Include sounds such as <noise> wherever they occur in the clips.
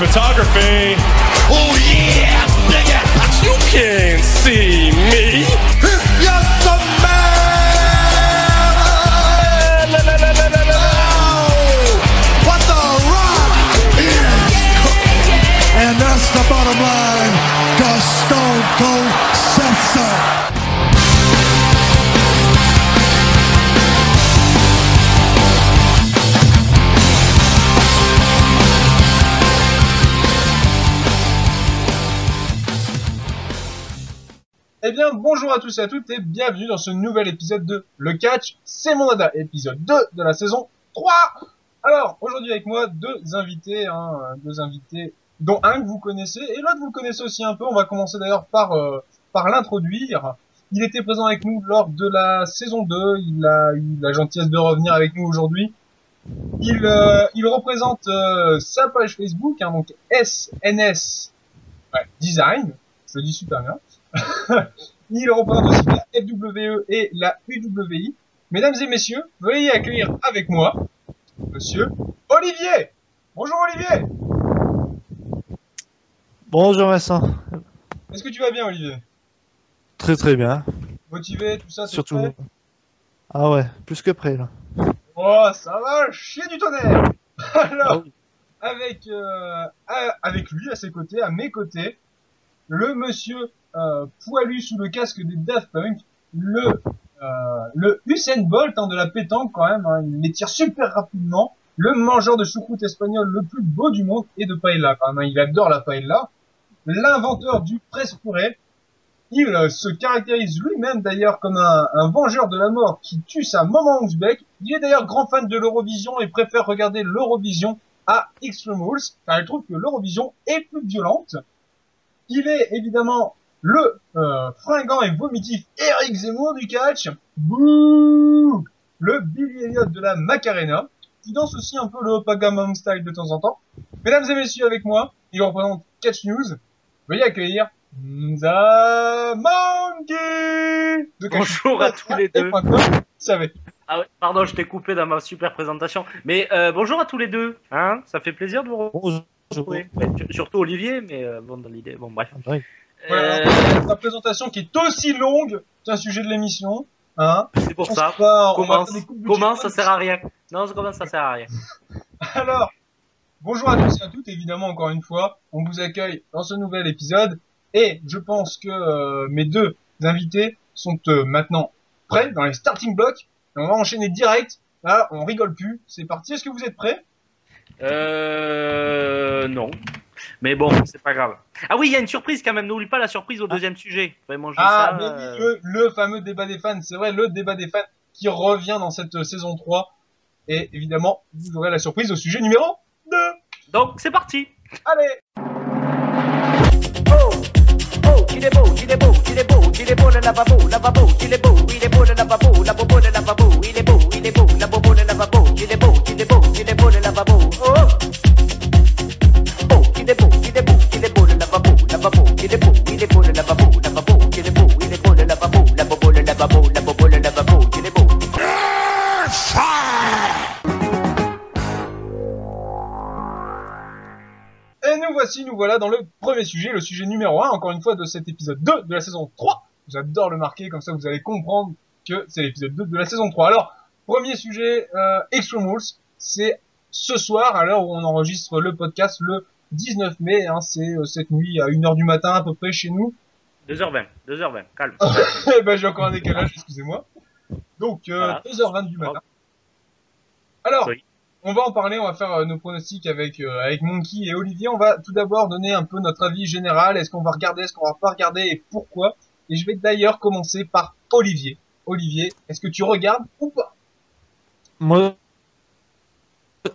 photography, Oh yeah, Eh bien, bonjour à tous et à toutes et bienvenue dans ce nouvel épisode de Le Catch, c'est mon dada, épisode 2 de la saison 3 Alors, aujourd'hui avec moi, deux invités, hein, deux invités, dont un que vous connaissez, et l'autre vous le connaissez aussi un peu, on va commencer d'ailleurs par, euh, par l'introduire. Il était présent avec nous lors de la saison 2, il a eu la gentillesse de revenir avec nous aujourd'hui. Il, euh, il représente euh, sa page Facebook, hein, donc SNS Design, je le dis super bien. Il représente aussi la FWE et la UWI. Mesdames et messieurs, veuillez accueillir avec moi Monsieur Olivier. Bonjour Olivier. Bonjour Vincent. Est-ce que tu vas bien Olivier? Très très bien. Motivé, tout ça, Surtout. prêt? Ah ouais, plus que près là. Oh, ça va, chier du tonnerre. <laughs> Alors, Ah avec euh, avec lui à ses côtés, à mes côtés, le monsieur euh, poilu sous le casque des Daft Punk, le euh, le Usain Bolt hein, de la pétanque quand même, hein, il les tire super rapidement, le mangeur de choucroute espagnol le plus beau du monde et de paella quand même, hein, il adore la paella, l'inventeur du presse-purée, il euh, se caractérise lui-même d'ailleurs comme un, un vengeur de la mort qui tue sa maman ouzbek. Il est d'ailleurs grand fan de l'Eurovision et préfère regarder l'Eurovision à Extreme Rules car il trouve que l'Eurovision est plus violente. Il est évidemment le euh, fringant et vomitif Eric Zemmour du catch. Bouh le Billy Elliot de la Macarena qui danse aussi un peu le Opagamam style de temps en temps. Mesdames et messieurs avec moi, il représente Catch News. Veuillez accueillir The Monkey de Bonjour à News. tous les deux. Savez. Ah ouais, pardon, je t'ai coupé dans ma super présentation. Mais euh, bonjour à tous les deux. Hein ça fait plaisir de vous retrouver. Bonjour. Ouais, sur- surtout Olivier, mais euh, bon, dans l'idée. Bon, bref. Oui. Voilà, Euh, la présentation qui est aussi longue qu'un sujet de l'émission. Hein c'est pour On ça. part- Commence. Comment ça sert à rien Non, ça commence, ça sert à rien. Alors, bonjour à tous et à toutes, évidemment, encore une fois, on vous accueille dans ce nouvel épisode, et je pense que euh, mes deux invités sont euh, maintenant prêts dans les starting blocks, et on va enchaîner direct, là, on rigole plus, c'est parti, est-ce que vous êtes prêts? Euh, non. Mais bon, c'est pas grave. Ah oui, il y a une surprise quand même. N'oublie pas la surprise au deuxième sujet. Manger Ah, ça. mais euh, le, le fameux débat des fans, c'est vrai, le débat des fans qui revient dans cette euh, saison 3, et évidemment, vous aurez la surprise au sujet numéro 2 Donc, c'est parti. Allez Oh, oh, qu'il est beau, qu'il est beau, qu'il est beau, qu'il est beau le lavabo, lavabo, qu'il est beau, il est beau le lavabo, la bobo le lavabo, il est beau, il est beau, la bobo le lavabo, qu'il est beau, qu'il est beau, qu'il est beau le lavabo. Oh, oh, nous voici, nous voilà dans le premier sujet, le sujet numéro 1, encore une fois, de cet épisode 2 de la saison 3. J'adore le marquer, comme ça vous allez comprendre que c'est l'épisode 2 de la saison 3. Alors, premier sujet, euh, Extreme Rules, c'est ce soir, à l'heure où on enregistre le podcast, le 19 mai, hein, c'est euh, cette nuit à 1h du matin à peu près chez nous. 2h20, 2h20, calme. <laughs> Eh ben j'ai encore un décalage, excusez-moi. Donc, euh, Voilà. 2h20 du matin. Alors, Oui. On va en parler, on va faire euh, nos pronostics avec euh, avec Monkey et Olivier. On va tout d'abord donner un peu notre avis général. Est-ce qu'on va regarder, est-ce qu'on va pas regarder et pourquoi? Et je vais d'ailleurs commencer par Olivier. Olivier, est-ce que tu regardes ou pas? Moi,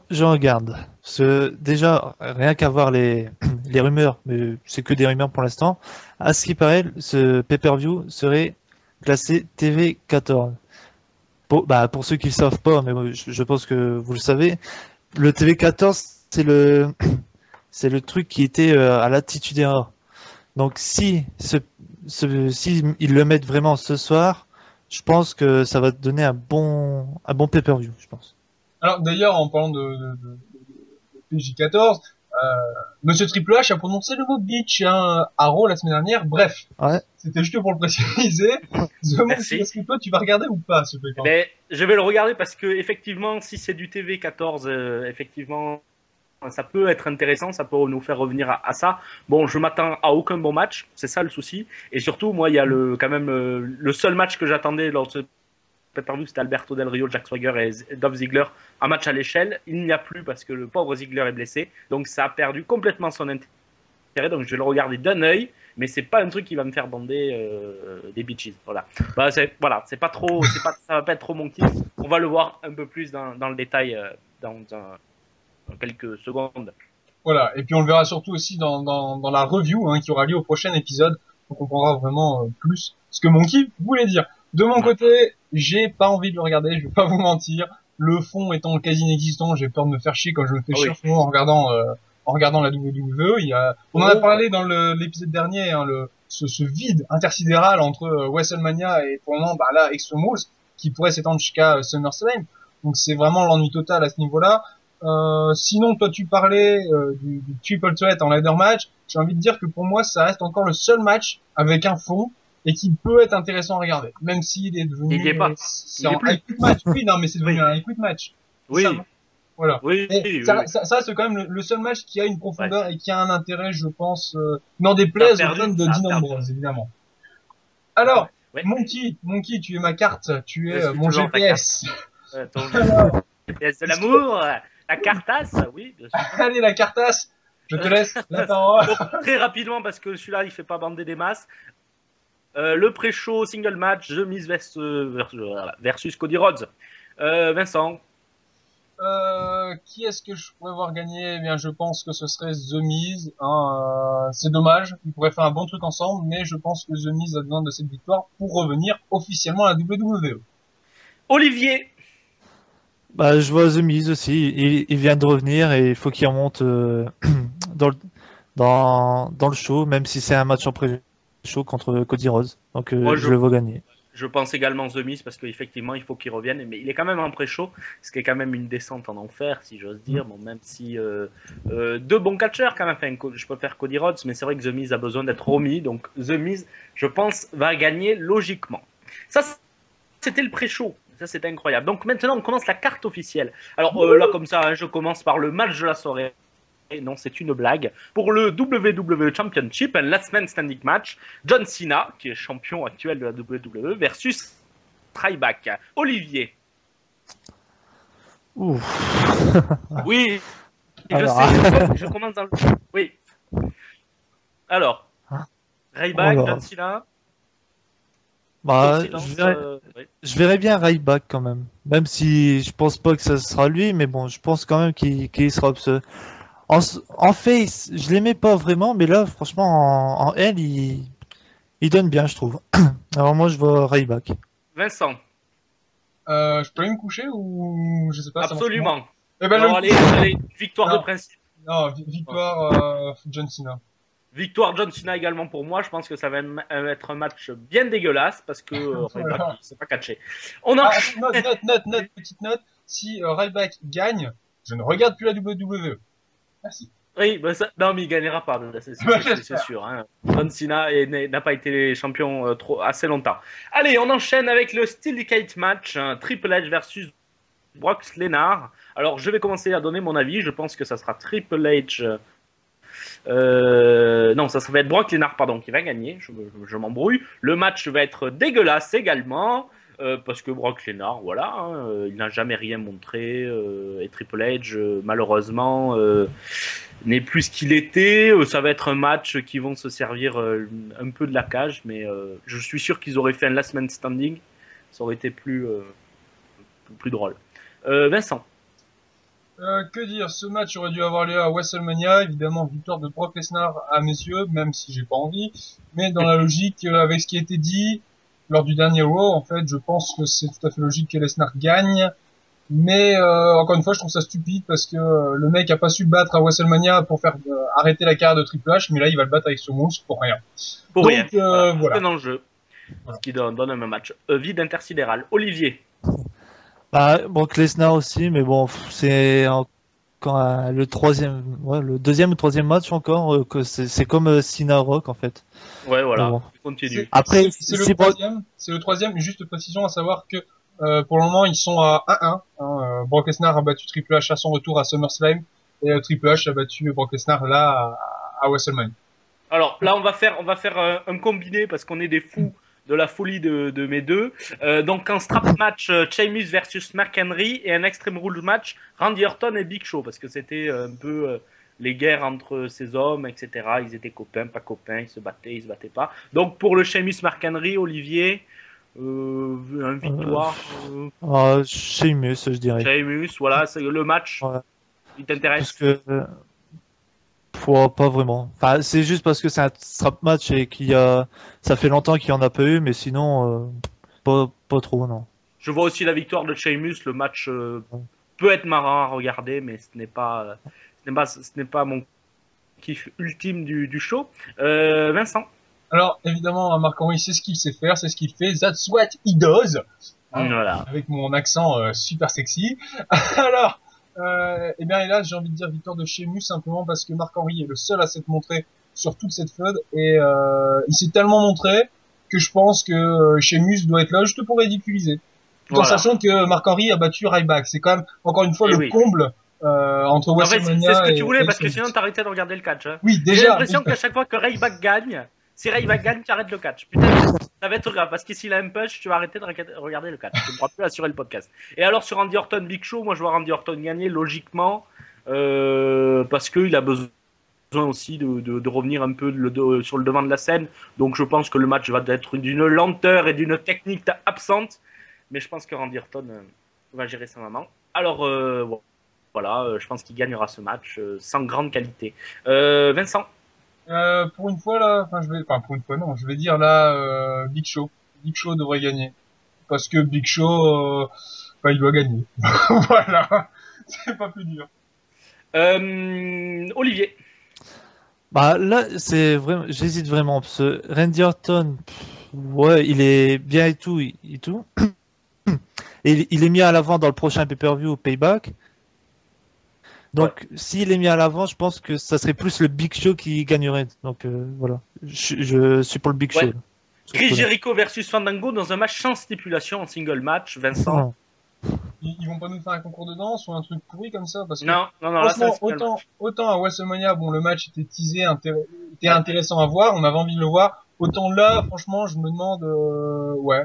je regarde. Parce que déjà, rien qu'à voir les, <clears throat> les rumeurs, mais c'est que des rumeurs pour l'instant, à ce qui paraît, ce pay-per-view serait classé TV 14. Pour, bah, pour ceux qui ne le savent pas, mais je, pense que vous le savez, le TV 14, c'est le, <clears throat> c'est le truc qui était euh, à l'attitude erreur. Donc si, ils le mettent vraiment ce soir, je pense que ça va donner un bon, un bon pay-per-view, je pense. Alors d'ailleurs, en parlant de, de, de, de PJ14, euh, Monsieur Triple H a prononcé le mot bitch hein, à Raw la semaine dernière. Bref, Ouais. c'était juste pour le préciser. <laughs> Est-ce que toi tu vas regarder ou pas ce pay Mais je vais le regarder parce que effectivement, si c'est du TV 14, euh, effectivement, ça peut être intéressant, ça peut nous faire revenir à, à ça. Bon, je m'attends à aucun bon match, c'est ça le souci. Et surtout, moi, il y a le quand même euh, le seul match que j'attendais lors de ce pay-per-view, c'était Alberto Del Rio, Jack Swagger et Dolph Ziggler, un match à l'échelle. Il n'y a plus parce que le pauvre Ziggler est blessé, donc ça a perdu complètement son intérêt. Donc je vais le regarder d'un œil, mais c'est pas un truc qui va me faire bander euh, des bitches. Voilà. Bah, c'est voilà, c'est pas trop, c'est pas, ça va pas être trop mon kiff. On va le voir un peu plus dans, dans le détail euh, dans, quelques secondes. Voilà, et puis on le verra surtout aussi dans, dans, dans la review hein, qui aura lieu au prochain épisode. On comprendra vraiment euh, plus ce que Monkey voulait dire. De mon côté, j'ai pas envie de le regarder, je vais pas <laughs> vous mentir. Le fond étant quasi inexistant, j'ai peur de me faire chier quand je me fais Ah chier oui. en regardant euh, en regardant la WWE. Il y a, on en a Oh. parlé dans l'épisode dernier, hein, le, ce, ce vide intersidéral entre euh, WrestleMania et pour le moment, bah là, Extreme Rules, qui pourrait s'étendre jusqu'à euh, SummerSlam. Donc c'est vraiment l'ennui total à ce niveau-là. Euh, sinon, toi, tu parlais euh, du, du triple threat en ladder match. J'ai envie de dire que pour moi, ça reste encore le seul match avec un fond et qui peut être intéressant à regarder, même s'il est devenu. Il est pas. C'est un quit match. Oui, non, mais c'est devenu Oui. un quit match. Oui, Ça, Voilà. oui, oui, ça, oui. ça, ça, c'est quand même le, le seul match qui a une profondeur et qui a un intérêt, je pense, euh, n'en déplaise aux fans de. Ambrose, évidemment. Alors, Ouais. Monkey, Monkey, tu es ma carte, tu es euh, mon GPS. <laughs> Euh, ton- GPS de l'amour, euh, la cartasse, oui, bien sûr. Allez, la cartasse, je te laisse la parole. Donc, <laughs> très rapidement, parce que celui-là, il fait pas bander des masses. Euh, le pré-show single match, The Miz versus, versus, versus Cody Rhodes. Euh, Vincent, Euh, qui est-ce que je pourrais voir gagner? Eh bien, je pense que ce serait The Miz. Hein, euh, c'est dommage, ils pourraient faire un bon truc ensemble, mais je pense que The Miz a besoin de cette victoire pour revenir officiellement à la WWE. Olivier, Bah, je vois The Miz aussi. Il, il vient de revenir et il faut qu'il remonte euh, <clears throat> dans, le, dans, dans le show, même si c'est un match en pré-show contre Cody Rhodes. Donc, euh, Moi, je... le vois gagner. je pense également The Miz, parce qu'effectivement, il faut qu'il revienne. Mais il est quand même en pré-show, ce qui est quand même une descente en enfer, si j'ose dire. Bon, même si euh, euh, deux bons catcheurs, quand même. Enfin, je préfère Cody Rhodes, mais c'est vrai que The Miz a besoin d'être remis. Donc, The Miz, je pense, va gagner logiquement. Ça, c'était le pré-show. Ça, c'était incroyable. Donc, maintenant, on commence la carte officielle. Alors, euh, là, comme ça, hein, je commence par le match de la soirée. Et non, c'est une blague. Pour le WWE Championship, un last man standing match, John Cena, qui est champion actuel de la WWE, versus Ryback. Olivier. Ouf. <laughs> Oui, je sais, je, commence dans le... Oui. Alors, Hein Ryback, Alors. John Cena, Bah, silence, je, verrais, euh, oui. je verrais bien Ryback quand même. Même si je pense pas que ça sera lui, mais bon, je pense quand même qu'il qu'il sera. En, face, je l'aimais pas vraiment, mais là, franchement, en, en L, il, il donne bien, je trouve. <clears throat> Alors moi, je vois Ryback. Vincent, Euh, je peux aller me coucher ou je sais pas. absolument. Eh ben, Bon, je- allez, allez, victoire Non. de principe. Non, vi- victoire euh, John Cena. Victoire John Cena également pour moi. Je pense que ça va m- être un match bien dégueulasse parce que euh, <laughs> il s'est pas catché. On Ah, a attends, note, note, note, note, petite note. Si euh, Ryback gagne, je ne regarde plus la WWE. Oui, bah ça- non, mais il gagnera pas, c'est sûr. Hein. John n'a pas été champion euh, trop, assez longtemps. Allez, on enchaîne avec le Steel match, un Triple H versus Brock Lesnar. Alors, je vais commencer à donner mon avis. Je pense que ça sera Triple H. euh, euh, non, ça va être Brock Lesnar, pardon, qui va gagner. Je, je- je m'embrouille. Le match va être dégueulasse également. Euh, parce que Brock Lesnar, voilà, hein, euh, il n'a jamais rien montré. euh, et Triple H, euh, malheureusement, n'est plus ce qu'il était. Ça va être un match qui vont se servir un peu de la cage, mais je suis sûr qu'ils auraient fait un last man standing. Ça aurait été plus, plus drôle. Vincent. Que dire, ce match aurait dû avoir lieu à WrestleMania, évidemment victoire de Brock Lesnar à mes yeux, même si j'ai pas envie, mais dans la logique, avec ce qui a été dit lors du dernier Raw, en fait, je pense que c'est tout à fait logique que Lesnar gagne, mais euh, encore une fois, je trouve ça stupide parce que euh, le mec a pas su le battre à WrestleMania pour faire euh, arrêter la carrière de Triple H, mais là il va le battre avec ce monstre pour rien. Pour Donc, rien. euh, voilà. Un enjeu. Ce qui donne, donne un match. Euh, vide intersidéral. Olivier. Bah, Brock Lesnar aussi, mais bon, c'est un- le troisième, ouais, le deuxième ou troisième match encore, euh, que c'est comme euh, Cena Rock en fait. Ouais, voilà. Bon. Continue. Après, C'est- le troisième, c'est le troisième, juste précision à savoir que euh, pour le moment ils sont à 1-1. Hein, euh, Brock Lesnar a battu Triple H à son retour à SummerSlam et euh, Triple H a battu Brock Lesnar là à, à WrestleMania. Alors là, on va faire, on va faire euh, un combiné parce qu'on est des fous de la folie de, de mes deux. Euh, donc un strap match euh, Sheamus versus Mark Henry et un Extreme Rules match Randy Orton et Big Show parce que c'était un peu euh, les guerres entre ces hommes, etc. Ils étaient copains, pas copains, ils se battaient, ils se battaient pas. Donc pour le Sheamus Mark Henry, Olivier, euh, un victoire. Euh, Ah, Sheamus, je dirais. Sheamus, voilà, c'est le match. Ouais. Il Parce t'intéresse que. Faut- pas vraiment. Enfin, c'est juste parce que c'est un strap match et qu'il y a. Ça fait longtemps qu'il y en a pas eu, mais sinon, euh, pas, pas trop, non. Je vois aussi la victoire de Sheamus. Le match euh, peut être marrant à regarder, mais ce n'est pas, euh, ce n'est pas, ce n'est pas mon kiff ultime du, du show. Euh, Vincent. Alors évidemment, Marc Henry c'est ce qu'il sait faire, c'est ce qu'il fait. That's what he does. Voilà. avec mon accent euh, super sexy. <laughs> Alors, euh, eh bien hélas, j'ai envie de dire victoire de Sheamus simplement parce que Marc Henry est le seul à s'être montré sur toute cette feud et euh, il s'est tellement montré que je pense que euh, Sheamus doit être là juste pour ridiculiser. Tout en sachant que Marc Henry a battu Ryback. C'est quand même encore une fois Eh le oui. comble euh, entre En fait, c'est WrestleMania c'est ce que et- tu voulais et parce que sinon t'arrêtais de regarder le catch. hein. Oui, J'ai déjà. l'impression qu'à chaque fois que Ryback gagne, si Ryback gagne, tu arrêtes le catch. Putain, ça va être grave parce que s'il a un punch, tu vas arrêter de regarder- le catch. Tu ne pourras plus assurer le podcast. Et alors sur Randy Orton Big Show, moi je vois Randy Orton gagner logiquement euh, parce qu'il a besoin aussi de, revenir un peu de- sur le devant de la scène. Donc je pense que le match va être d'une lenteur et d'une technique absente. Mais je pense que Randy Orton euh, va gérer sa maman. Alors euh, voilà, euh, je pense qu'il gagnera ce match euh, sans grande qualité. Euh, Vincent Euh, pour une fois là, enfin je vais, enfin pour une fois non, je vais dire là euh, Big Show. Big Show devrait gagner parce que Big Show, euh, il doit gagner. <laughs> voilà, c'est pas plus dur. Euh, Olivier. Bah là, c'est vraiment, j'hésite vraiment parce que Randy Orton, pff, ouais, il est bien et tout, et tout. <clears throat> Et il- il est mis à l'avant dans le prochain pay-per-view Payback. Donc, s'il est mis à l'avant, je pense que ça serait plus le Big Show qui gagnerait. Donc euh, voilà, je, je suis pour le Big Ouais. Show. Chris. Jericho versus Fandango dans un match sans stipulation en single match. Vincent. Non. Ils, ils vont pas nous faire un concours de danse ou un truc pourri comme ça parce que Non, non, non, là franchement autant à WrestleMania, bon le match était teasé, intér- était intéressant à voir, on avait envie de le voir. Autant là, franchement, je me demande, euh, ouais,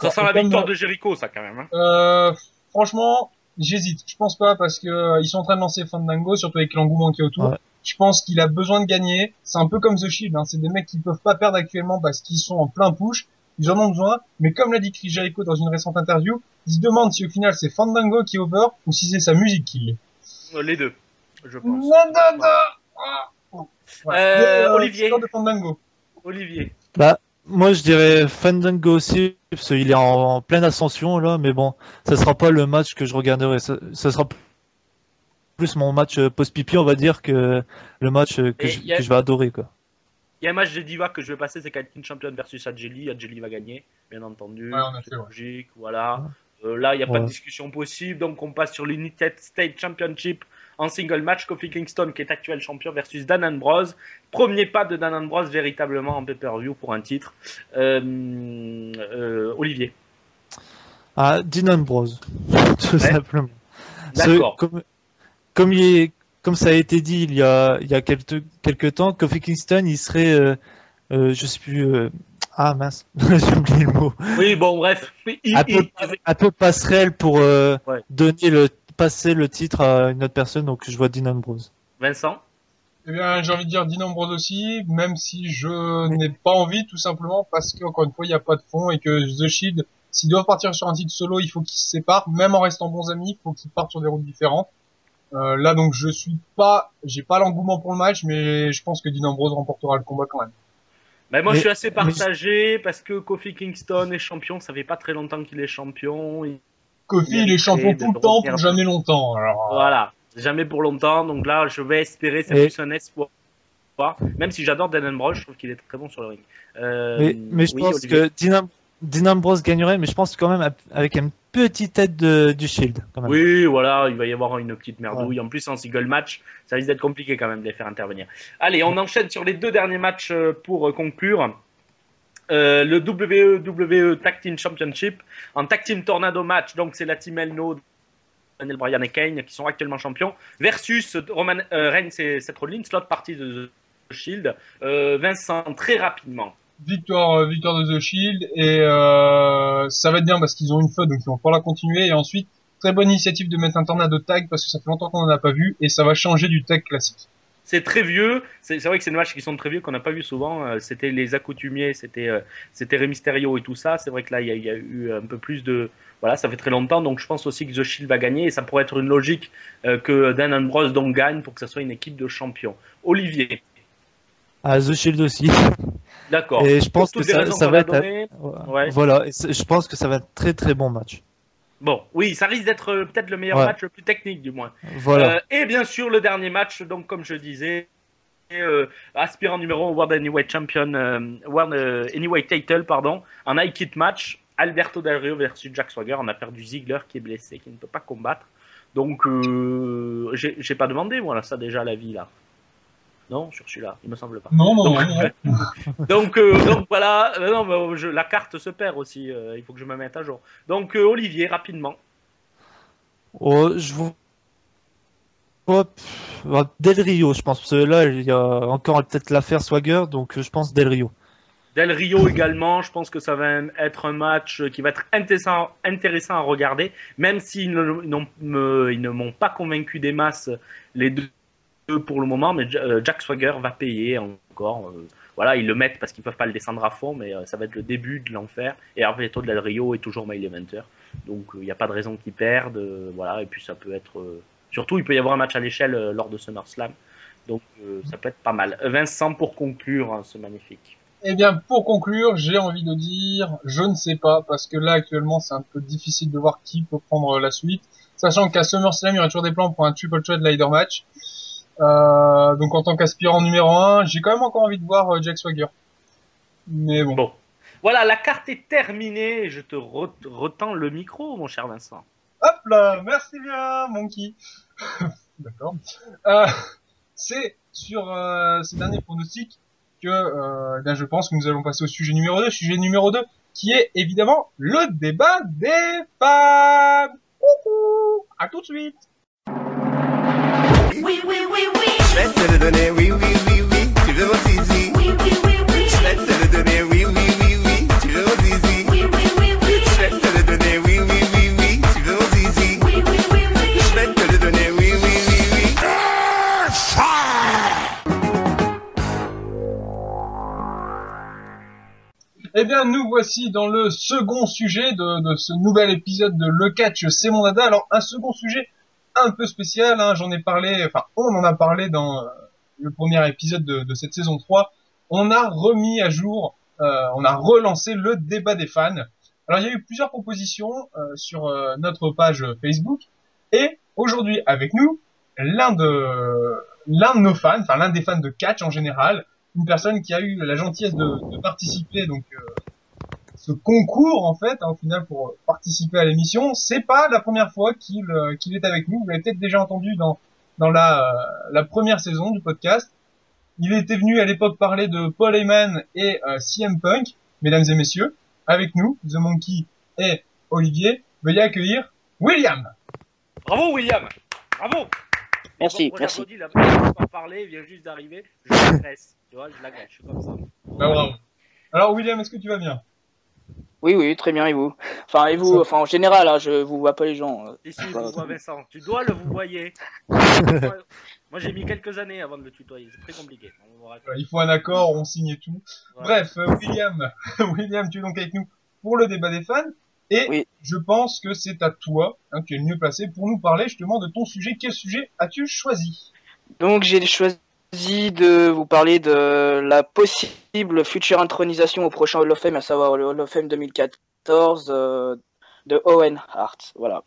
Ça sent la victoire de Jericho, ça quand même. hein. Euh, franchement, j'hésite. Je pense pas parce que euh, ils sont en train de lancer Fandango, surtout avec l'engouement qui est autour. Ouais. Je pense qu'il a besoin de gagner. C'est un peu comme The Shield. Hein. C'est des mecs qui peuvent pas perdre actuellement parce qu'ils sont en plein push. Ils en ont besoin. Mais comme l'a dit Chris Jericho dans une récente interview, il se demande si au final c'est Fandango qui est over ou si c'est sa musique qui l'est. Euh, Les deux, je pense. Non, non, non. Ah. Ouais. Euh, Mais, Olivier. de Fandango. Olivier. Bah, moi je dirais Fandango aussi, parce qu'il est en, en pleine ascension là, mais bon, ça sera pas le match que je regarderai. Ça, ça sera plus mon match euh, post-pipi, on va dire, que le match euh, que, je, y a- que je vais adorer quoi. Il y a un match de Diva que je vais passer, c'est Katin Champion versus Adjeli. Adjeli va gagner, bien entendu. Ouais, C'est logique, voilà. Euh, là, il n'y a pas de discussion possible, donc on passe sur l'United States Championship en single match. Kofi Kingston, qui est actuel champion, versus Dan Ambrose. Premier pas de Dan Ambrose véritablement en pay-per-view pour un titre. Euh, euh, Olivier. Ah, Dean Ambrose, <laughs> tout simplement. D'accord. comme, comme, il est, comme ça a été dit il y a, il y a quelques, quelques temps, Kofi Kingston, il serait, euh, euh, je sais plus, Ah mince, <laughs> j'ai oublié le mot. Oui, bon, bref. Il- Un il- peu, un peu passerelle pour euh, Ouais. donner le passer le titre à une autre personne, donc je vois Dean Ambrose. Vincent? Eh bien, j'ai envie de dire Dean Ambrose aussi, même si je n'ai pas envie, tout simplement parce que encore une fois, il n'y a pas de fond et que The Shield, s'ils doivent partir sur un titre solo, il faut qu'ils se séparent, même en restant bons amis, il faut qu'ils partent sur des routes différentes. Euh, là, donc, je suis pas, j'ai pas l'engouement pour le match, mais je pense que Dean Ambrose remportera le combat quand même. Ben, moi, Mais- je suis assez mais- partagé parce que Kofi Kingston est champion. Ça fait pas très longtemps qu'il est champion. Il- Kofi, Il est champion tout le temps pour jamais longtemps. Alors, Voilà, jamais pour longtemps. Donc là, je vais espérer, c'est plus un espoir. Même si j'adore Dan Ambrose, je trouve qu'il est très bon sur le ring. Euh, Mais, mais je oui, pense Olivier. que Dean, Am- Dean Ambrose gagnerait, mais je pense quand même avec une petite tête de, du Shield. Quand même. Oui, voilà, il va y avoir une petite merdouille. En plus, en single match, ça risque d'être compliqué quand même de les faire intervenir. Allez, on enchaîne sur les deux derniers matchs euh, pour euh, conclure. Euh, le WWE Tag Team Championship en Tag Team Tornado match, donc c'est la team Elno, Daniel Bryan et Kane qui sont actuellement champions, versus Roman euh, Reigns et Seth Rollins, l'autre partie de The Shield. Euh, Vincent, très rapidement. victoire, victoire de The Shield et ça va être bien parce qu'ils ont une feud donc ils vont pouvoir la continuer et ensuite très bonne initiative de mettre un tornado tag parce que ça fait longtemps qu'on en a pas vu et ça va changer du tag classique. C'est très vieux. C'est vrai que c'est des matchs qui sont très vieux qu'on n'a pas vu souvent. Euh, C'était les accoutumiers, c'était euh, c'était Rey Mysterio et tout ça. C'est vrai que là il y, a- il y a eu un peu plus de voilà, ça fait très longtemps. Donc je pense aussi que The Shield va gagner et ça pourrait être une logique euh, que Dan Ambrose donc gagne pour que ça soit une équipe de champions. Olivier, À The Shield aussi. d'accord. Et je pense Pour que ça, va être. Ouais. Voilà, je pense que ça va être un très très bon match. Bon, oui, ça risque d'être euh, peut-être le meilleur Ouais. match, le plus technique du moins. Voilà. Euh, et bien sûr, le dernier match, donc comme je disais, euh, aspirant numéro 1 au World Anyway Champion, World Anyway Title, pardon, en high kit match, Alberto Del Rio versus Jack Swagger. On a perdu Ziggler qui est blessé, qui ne peut pas combattre. Donc, j'ai pas demandé, voilà, ça déjà la vie là. Non, sur celui-là, il me semble pas. Non, non, Donc, non, non. <laughs> Donc, euh, donc voilà, Euh, non, je- la carte se perd aussi, euh, il faut que je me mette à jour. Donc, euh, Olivier, rapidement. Oh, je vois. Hop, Del Rio, je pense. Parce que là, il y a encore peut-être l'affaire Swagger, donc euh, je pense Del Rio. Del Rio également, je pense que ça va être un match qui va être intéressant, intéressant à regarder, même s'ils ne, ils ne m'ont pas convaincu des masses les deux pour le moment, mais euh, Jack Swagger va payer encore. euh, Voilà, ils le mettent parce qu'ils peuvent pas le descendre à fond, mais euh, ça va être le début de l'enfer. Et Alberto Del Rio est toujours eventer, donc il n'y a pas de raison qu'ils perdent. voilà, et puis ça peut être surtout il peut y avoir un match à l'échelle lors de SummerSlam, donc ça peut être pas mal. Vincent pour conclure hein, ce magnifique. Eh bien, pour conclure, j'ai envie de dire, je ne sais pas, parce que là, actuellement, c'est un peu difficile de voir qui peut prendre la suite. Sachant qu'à SummerSlam, il y aura toujours des plans pour un triple threat ladder match. Euh, donc, en tant qu'aspirant numéro 1, j'ai quand même encore envie de voir euh, Jack Swagger. Mais bon. Bon. Voilà, la carte est terminée. Je te re- retends le micro, mon cher Vincent. Hop là, merci bien, Monkey. <laughs> D'accord. Euh, c'est sur euh, ces derniers pronostics que euh, là, je pense que nous allons passer au sujet numéro 2. Sujet numéro 2, qui est évidemment le débat des fans. Coucou, à tout de suite. Oui, oui, oui, oui. Je vais te le donner, oui, oui, oui, oui. Tu veux mon zizi Oui, oui, oui, oui. Je vais te le donner, oui, oui, oui, oui. Tu veux mon zizi Oui, oui, oui, oui. Je vais te le donner, oui, oui, oui, oui. Tu veux mon zizi Oui, oui, oui, oui. Je vais te le donner, oui, oui, oui, oui. Eh bien, nous voici dans le second sujet de, de ce nouvel épisode de Le Catch, c'est mon dada. Alors, un second sujet un peu spécial, hein, j'en ai parlé, enfin, on en a parlé dans euh, le premier épisode de, cette saison 3. On a remis à jour, euh, on a relancé le débat des fans. Alors, il y a eu plusieurs propositions euh, sur euh, notre page Facebook. Et aujourd'hui, avec nous, l'un de, l'un de nos fans, enfin, l'un des fans de catch en général, une personne qui a eu la gentillesse de, de participer donc ce concours en fait hein, au final pour participer à l'émission c'est pas la première fois qu'il euh, qu'il est avec nous vous l'avez peut-être déjà entendu dans dans la euh, la première saison du podcast il était venu à l'époque parler de Paul Heyman et euh, CM Punk mesdames et messieurs avec nous The Monkey et Olivier veuillez accueillir William Bravo, William. Bravo. Merci, Moi, merci. j'applaudis, là, il vient juste d'arriver. Je l'agresse. Tu vois, je l'agresse. Je suis comme ça. Bah, bravo. Alors William, est-ce que tu vas bien? Oui, oui, très bien, et vous? Enfin, et vous, enfin, en général, hein, je vous vois pas les gens. euh. Ici, vous vois Vincent. Tu dois le vous voyez. <laughs> Moi, j'ai mis quelques années avant de le tutoyer. C'est très compliqué. On Il faut un accord, on signe et tout. Voilà. Bref, euh, William, <laughs> William, tu es donc avec nous pour le débat des fans. Et Oui. je pense que c'est à toi, hein, tu es le mieux placé pour nous parler justement de ton sujet. Quel sujet as-tu choisi? Donc, j'ai choisi de vous parler de la possible future intronisation au prochain Hall of Fame, à savoir le Hall of Fame 2014 euh, de Owen Hart. Voilà.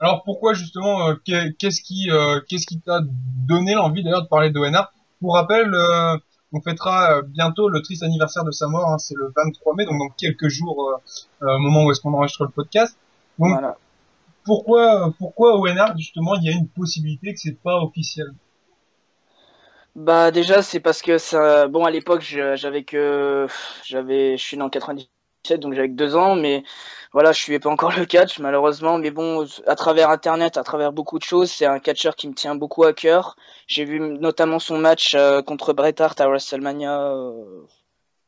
Alors pourquoi justement, euh, qu'est- qu'est-ce qui, euh, qu'est-ce qui t'a donné l'envie d'ailleurs de parler d'Owen Hart? Pour rappel, on fêtera bientôt le triste anniversaire de sa mort, hein, c'est le 23 mai, donc dans quelques jours, au moment où est-ce qu'on enregistre le podcast. Donc Voilà. pourquoi, pourquoi Owen Hart justement, il y a une possibilité que c'est pas officiel? Bah déjà c'est parce que ça bon à l'époque je- j'avais que j'avais je suis né en 97 donc j'avais que deux ans mais voilà je suivais pas encore le catch malheureusement. Mais bon à travers internet à travers beaucoup de choses c'est un catcheur qui me tient beaucoup à cœur. J'ai vu notamment son match euh, contre Bret Hart à WrestleMania euh,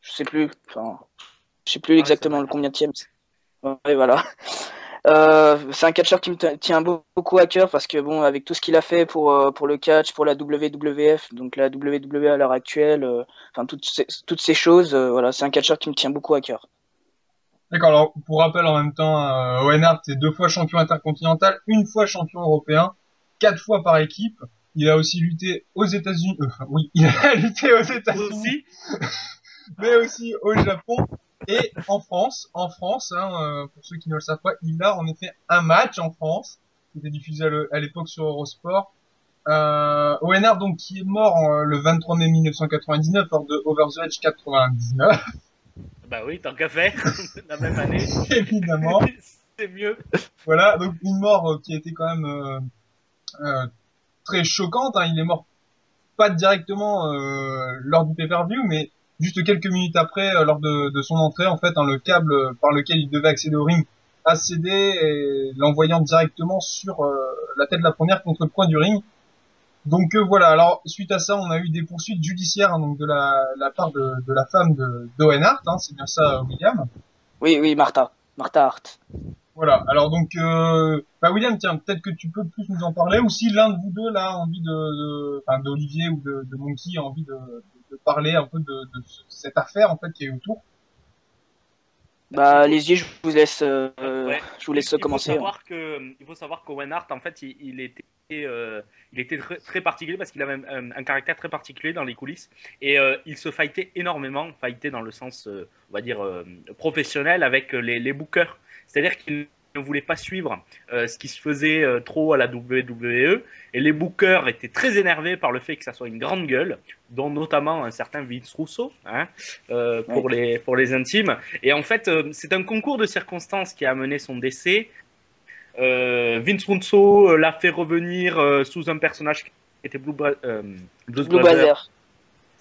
je sais plus enfin je sais plus exactement le combienième ouais voilà euh, c'est un catcheur qui me tient beau- beaucoup à cœur parce que bon, avec tout ce qu'il a fait pour euh, pour le catch, pour la WWF, donc la WWE à l'heure actuelle, euh, enfin toutes ces, toutes ces choses, euh, voilà, c'est un catcheur qui me tient beaucoup à cœur. D'accord, alors pour rappel en même temps, euh, Owen Hart est deux fois champion intercontinental, une fois champion européen, quatre fois par équipe. Il a aussi lutté aux États-Unis, euh, oui, <laughs> il a lutté aux États-Unis, Aussi, <laughs> mais aussi au Japon et en France. En France, hein, euh, pour ceux qui ne le savent pas, il a en effet un match en France qui était diffusé à l'époque sur Eurosport. Euh, Hart donc qui est mort en, euh, le 23 mai 1999 lors de Over the Edge 99, bah oui, tant qu'à faire, <laughs> la même année. <laughs> évidemment. <laughs> C'est mieux. Voilà, donc une mort euh, qui a été quand même euh, euh, très choquante. hein. Il est mort pas directement euh, lors du pay-per-view, mais juste quelques minutes après, euh, lors de, de son entrée, en fait, hein, le câble par lequel il devait accéder au ring a cédé et l'envoyant directement sur euh, la tête de la première contre le coin du ring. Donc euh, voilà. Alors suite à ça, on a eu des poursuites judiciaires hein, donc de la, la part de, de la femme de d'Owen Hart. Hein, c'est bien ça, William? Oui, oui, Martha, Martha Hart. Voilà. Alors donc, euh, bah William, tiens, peut-être que tu peux plus nous en parler, ou si l'un de vous deux là a envie de, de- enfin d'Olivier ou de, de Monkey a envie de, de parler un peu de, de ce- cette affaire en fait qui est autour. Bah allez-y, je vous laisse, euh, Ouais. je vous laisse Il faut commencer. hein. savoir que, il faut savoir qu'Owen Hart, en fait, il, il était, euh, il était très, très particulier parce qu'il avait un, un caractère très particulier dans les coulisses et euh, il se fightait énormément, fightait dans le sens, euh, on va dire, euh, professionnel avec les, les bookers. C'est-à-dire qu'il ne voulait pas suivre euh, ce qui se faisait euh, trop à la WWE et les bookers étaient très énervés par le fait que ça soit une grande gueule, dont notamment un certain Vince Russo, hein, euh, pour, les, pour les intimes. Et en fait, c'est un concours de circonstances qui a amené son décès. Vince Russo euh, l'a fait revenir sous un personnage qui était Blue, Bra- Blue Brother.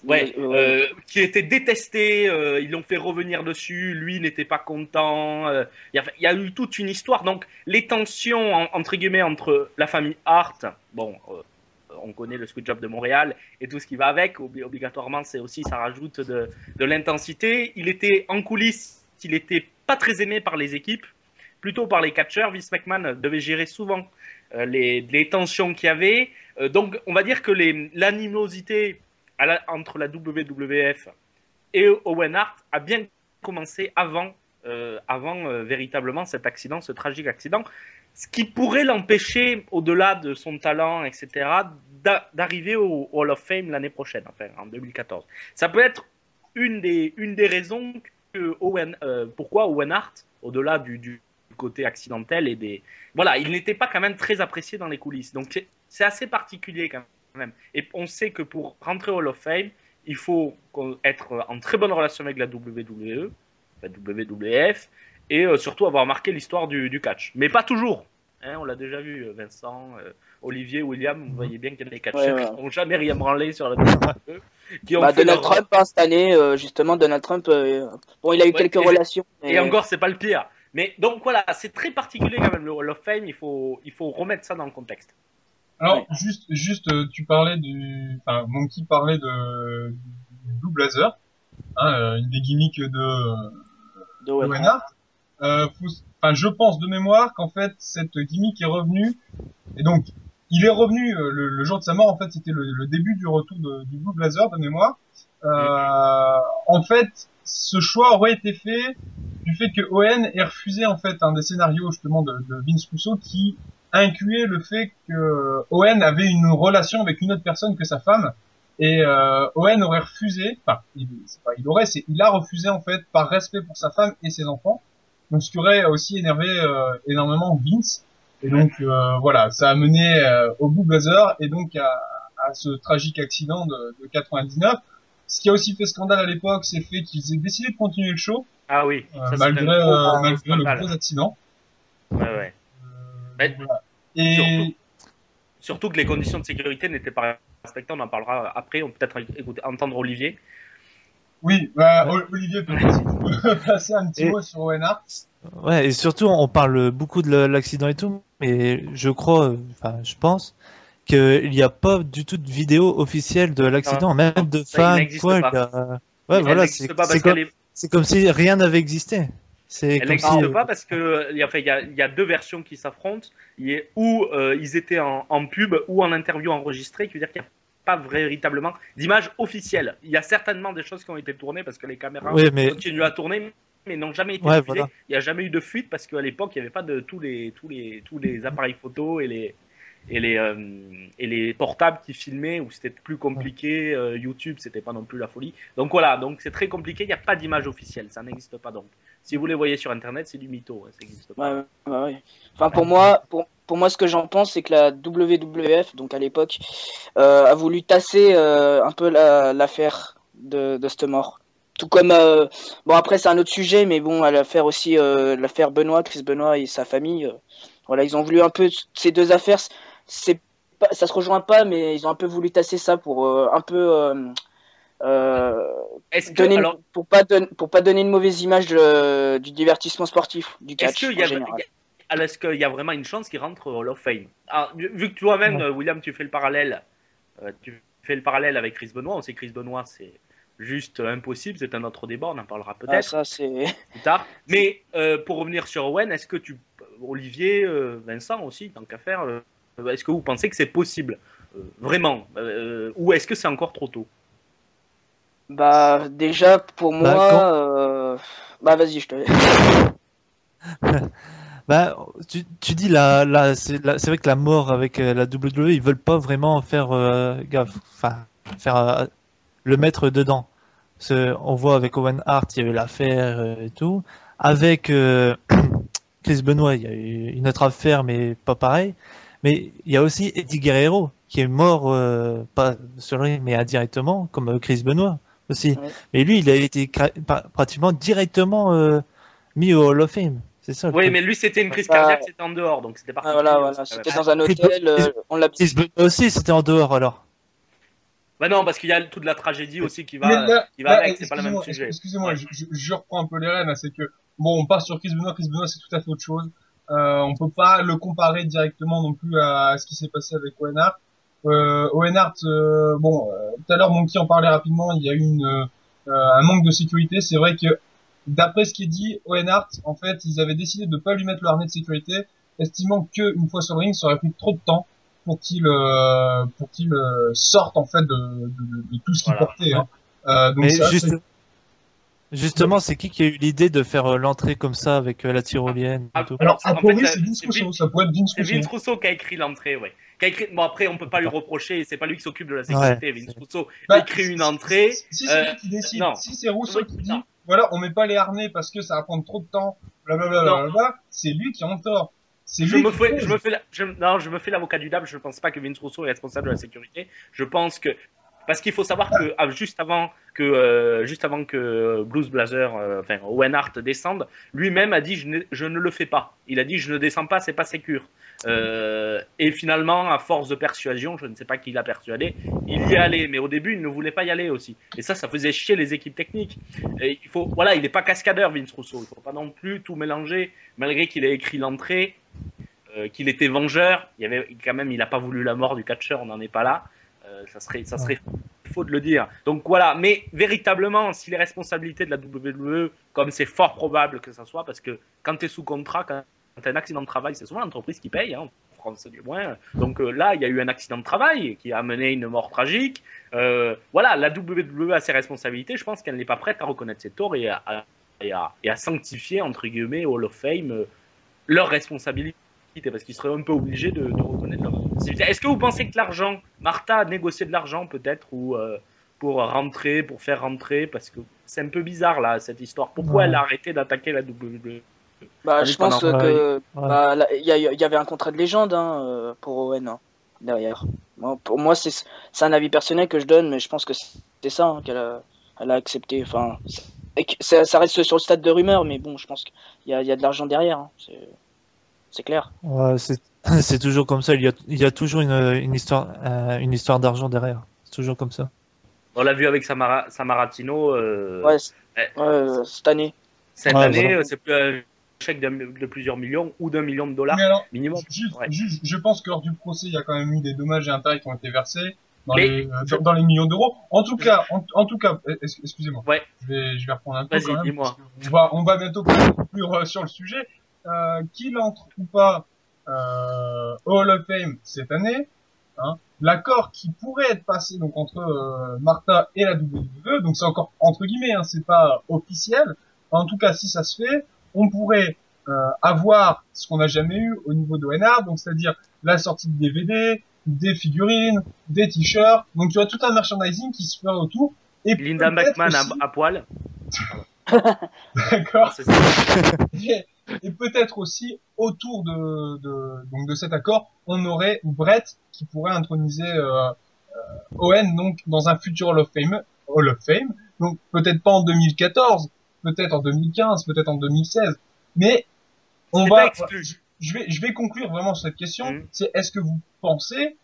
Ouais, Euh, qui était détesté, euh, ils l'ont fait revenir dessus, lui n'était pas content, euh, il y, a- eu toute une histoire, donc les tensions en- entre guillemets entre la famille Hart, bon, on connaît le Squid Job de Montréal et tout ce qui va avec, obli- obligatoirement c'est aussi, ça rajoute de, de l'intensité, il était en coulisses, il était pas très aimé par les équipes, plutôt par les catcheurs, Vince McMahon devait gérer souvent les, les tensions qu'il y avait, donc on va dire que l'animosité entre la WWF et Owen Hart a bien commencé avant, euh, avant euh, véritablement cet accident, ce tragique accident, ce qui pourrait l'empêcher, au-delà de son talent, etc., d'a- d'arriver au Hall of Fame l'année prochaine, enfin en 2014. Ça peut être une des, une des raisons euh, pourquoi Owen Hart, au-delà du, côté accidentel et des, voilà, il n'était pas quand même très apprécié dans les coulisses. Donc c'est- assez particulier quand même. Et on sait que pour rentrer au Hall of Fame, il faut être en très bonne relation avec la WWE, la WWF, et euh, surtout avoir marqué l'histoire du, du catch. Mais pas toujours. Hein, on l'a déjà vu, euh, Vincent, euh, Olivier, William, vous voyez bien qu'il y a des catcheurs Ouais, ouais. qui n'ont jamais rien branlé sur la WWE, qui ont Bah, fait Donald leur- Trump, hein, cette année, euh, justement, Donald Trump, euh, bon, il a eu Ouais, quelques et- relations. mais- Et encore, c'est pas le pire. Mais donc voilà, c'est très particulier quand même le Hall of Fame. Il faut, il faut remettre ça dans le contexte. Alors juste, juste, euh, tu parlais du, enfin Monkey parlait de du Blue Blazer. hein, euh, une des gimmicks de, De de Owen Hart. Euh, enfin, je pense de mémoire qu'en fait cette gimmick est revenue et donc il est revenu euh, le, le jour de sa mort. En fait, c'était le, le début du retour de- du Blue Blazer de mémoire. Euh, en fait, ce choix aurait été fait du fait que Owen ait refusé en fait un des scénarios justement de, de Vince Russo qui incluait le fait que Owen avait une relation avec une autre personne que sa femme et euh, Owen aurait refusé, enfin il, pas il aurait, c'est il a refusé en fait par respect pour sa femme et ses enfants. Donc ce qui aurait aussi énervé euh, énormément Vince. Et donc euh, voilà, ça a mené euh, au Blue Blazer et donc à, à ce tragique accident de, de 99. Ce qui a aussi fait scandale à l'époque, c'est le fait qu'ils aient décidé de continuer le show Ah oui, euh, ça, malgré, euh, gros malgré le gros accident. Ouais, ouais. Ouais. voilà. Et Surtout. Surtout que les conditions de sécurité n'étaient pas respectées, on en parlera après, on peut peut-être écouter, entendre Olivier. oui, bah, Olivier peut-être <laughs> passer un petit Et- mot sur Owen Hart. Ouais, et surtout, on parle beaucoup de l'accident et tout, mais je crois, enfin, je pense qu'il n'y a pas du tout de vidéo officielle de l'accident, même de fans, quoi. pas. a- Ouais, voilà, comme, est- c'est comme si rien n'avait existé. Elle n'existe si- pas parce que il y a, enfin, y a, y a deux versions qui s'affrontent. Où euh, ils étaient en, en pub ou en interview enregistrée, qui veut dire qu'il n'y a pas véritablement d'image officielle. Il y a certainement des choses qui ont été tournées parce que les caméras Oui, mais continuent à tourner, mais n'ont jamais été Ouais, voilà. Il n'y a jamais eu de fuite parce qu'à l'époque, il n'y avait pas de tous les, tous les, tous les appareils photo et les, et les, euh, et les portables qui filmaient où c'était plus compliqué. euh, YouTube, c'était pas non plus la folie. Donc voilà, donc c'est très compliqué. Il n'y a pas d'image officielle, ça n'existe pas donc. Si vous les voyez sur internet, c'est du mytho, hein, ça n'existe pas. Ouais, ouais, ouais. Enfin, pour moi, pour, pour moi, ce que j'en pense, c'est que la WWF, donc à l'époque, euh, a voulu tasser euh, un peu la- l'affaire de, de cette mort. Tout comme, bon après c'est un autre sujet, mais bon, à l'affaire aussi, l'affaire Benoît, Chris Benoît et sa famille, voilà, ils ont voulu un peu ces deux affaires, c'est pas, ça se rejoint pas, mais ils ont un peu voulu tasser ça pour euh, un peu euh, euh, Est-ce que, donner, une- alors, pour pas don- pour pas donner une mauvaise image de- du divertissement sportif, du est-ce catch qu'il y, en a- général. il y a- alors, est-ce qu'il y a vraiment une chance qu'il rentre au Hall of Fame? Alors, vu que toi-même, Ouais. euh, William, tu fais le parallèle, tu fais le parallèle avec Chris Benoit. On sait que Chris Benoit, c'est juste impossible. C'est un autre débat. On en parlera Ah, peut-être. ça c'est. <laughs> plus tard. Mais euh, pour revenir sur Owen, est-ce que tu, Olivier, euh, Vincent aussi, tant qu'à faire, euh, est-ce que vous pensez que c'est possible Euh, Vraiment euh, Ou est-ce que c'est encore trop tôt? Bah déjà pour Bah, moi, quand- euh, bah vas-y je te. <laughs> Bah, tu, tu dis la, la, c'est vrai que la mort avec euh, la WWE, ils veulent pas vraiment faire euh, gaffe, enfin, faire euh, le mettre dedans. On voit avec Owen Hart, il y avait l'affaire euh, et tout. Avec euh, <clears throat> Chris Benoit, il y a eu une autre affaire, mais pas pareil. Mais il y a aussi Eddie Guerrero qui est mort, euh, pas ring, mais indirectement, comme euh, Chris Benoit aussi. Ouais. Mais lui, il a été pratiquement directement euh, mis au Hall of Fame. C'est ça. Oui, mais lui, c'était une crise Bah, cardiaque, c'était en dehors, donc c'était Ah, particulier. voilà voilà, c'était dans un Chris hôtel, Benoit- euh, on l'a. Chris Benoit aussi, c'était en dehors alors. Bah non, parce qu'il y a toute la tragédie aussi qui va, là- qui va là, avec, c'est pas le même excusez-moi, sujet. Excusez-moi, je, je- je reprends un peu les rênes, là, c'est que, bon, on part sur Chris Benoit, Chris Benoit, c'est tout à fait autre chose. Euh, on peut pas le comparer directement non plus à ce qui s'est passé avec Owen Hart. Euh, Owen Hart, euh, bon, euh, tout à l'heure, Monkey en parlait rapidement, il y a eu une, euh, un manque de sécurité. C'est vrai que, d'après ce qui est dit, Owen Hart, en fait, ils avaient décidé de pas lui mettre le harnais de sécurité, estimant que une fois sur le ring, ça aurait pris trop de temps pour qu'il euh, pour qu'il euh, sorte en fait de, de, de- de tout ce qu'il Voilà. portait. Hein. Euh, donc Mais juste- justement, c'est qui qui a eu l'idée de faire euh, l'entrée comme ça avec euh, la tyrolienne et Ah, tout? Alors, En a priori, fait, c'est Vince c'est Vince- ça pourrait être Vince C'est Russo. Vince Rousseau qui a écrit l'entrée, ouais. Qui a écrit... Bon, après, on peut pas lui reprocher, c'est pas lui qui s'occupe de la sécurité. Vince Rousseau Bah, écrit une entrée. Si, si c'est euh, lui qui décide, non. si c'est Rousseau Oui, qui dit, non. voilà, on met pas les harnais parce que ça va prendre trop de temps, blablabla, c'est lui qui est en tort. C'est Je me fais, je me fais, la- je- non, je me fais l'avocat du diable. Je ne pense pas que Vince Russo est responsable de la sécurité. Je pense que parce qu'il faut savoir que ah, juste avant que euh, juste avant que Blues Blazer, euh, enfin Owen Hart descende, lui-même a dit je ne, je ne le fais pas. Il a dit je ne descends pas, c'est pas sécure. Euh, et finalement, à force de persuasion, je ne sais pas qui l'a persuadé, il y allé. Mais au début, il ne voulait pas y aller aussi. Et ça, ça faisait chier les équipes techniques. Il faut, voilà, il n'est pas cascadeur Vince Russo. Il faut pas non plus tout mélanger, malgré qu'il ait écrit l'entrée qu'il était vengeur. Il y avait quand même, il n'a pas voulu la mort du catcheur, on n'en est pas là. Ça serait, ça serait faut de le dire. Donc voilà, mais véritablement, si les responsabilités de la WWE, comme c'est fort probable que ça soit, parce que quand tu es sous contrat, quand tu as un accident de travail, c'est souvent l'entreprise qui paye, hein, en France du moins. Donc euh, là, il y a eu un accident de travail qui a amené une mort tragique. Euh, voilà, la WWE a ses responsabilités. Je pense qu'elle n'est pas prête à reconnaître ses torts et à, à- et à- et à sanctifier, entre guillemets, Hall of Fame euh, leurs responsabilités. Parce qu'ils seraient un peu obligés de, de reconnaître leurs responsabilités. Est-ce que vous pensez que l'argent, Martha a négocié de l'argent peut-être ou euh, pour rentrer, pour faire rentrer Parce que c'est un peu bizarre là, cette histoire. Pourquoi Ouais. elle a arrêté d'attaquer la WWE Bah, Ah, je pense pendant- que Ouais. bah, il y, avait un contrat de légende hein, euh, pour Owen hein, derrière. Moi, pour moi, c'est c'est un avis personnel que je donne, mais je pense que c'est ça hein, qu'elle a, elle a accepté. Enfin, ça, ça reste sur le stade de rumeur, mais bon, je pense qu'il y a, il y a de l'argent derrière. hein, c'est- C'est clair. Ouais, <clears throat> c'est toujours comme ça. Il y a, il y a toujours une, une histoire, euh, une histoire d'argent derrière. C'est toujours comme ça. On l'a vu avec Samara, Samaratino euh, Ouais, euh, cette année. cette Ouais, année. voilà. C'est plus un chèque de plusieurs millions ou d'un million de dollars Mais alors, minimum. juste, Ouais. juste, je pense que lors du procès, il y a quand même eu des dommages et intérêts qui ont été versés dans, Mais les, euh, je- dans, dans les millions d'euros. En tout cas, en, en tout cas, eh, ex- excusez-moi. Ouais. Je vais, je vais reprendre un peu Vas-y, quand même. On va, on va bientôt conclure sur le sujet. Euh, Qu'il entre ou pas euh, Hall of Fame cette année, hein, l'accord qui pourrait être passé donc entre euh, Martha et la WWE, donc c'est encore entre guillemets, hein, c'est pas officiel. En tout cas, si ça se fait, on pourrait euh, avoir ce qu'on n'a jamais eu au niveau de ONR, donc c'est-à-dire la sortie de DVD, des figurines, des t-shirts. Donc il y aurait tout un merchandising qui se ferait autour. Et Linda McMahon à, à poil. <laughs> D'accord. <laughs> C'est. Et, peut-être aussi autour de, de donc de cet accord, on aurait Brett qui pourrait introniser euh, euh, Owen donc dans un futur Hall of Fame, Hall of Fame. Donc peut-être pas en 2014, peut-être en 2015, peut-être en 2016, mais on C'est va. exclu. je- vais je vais conclure vraiment sur cette question. Mhm. C'est est-ce que vous pensez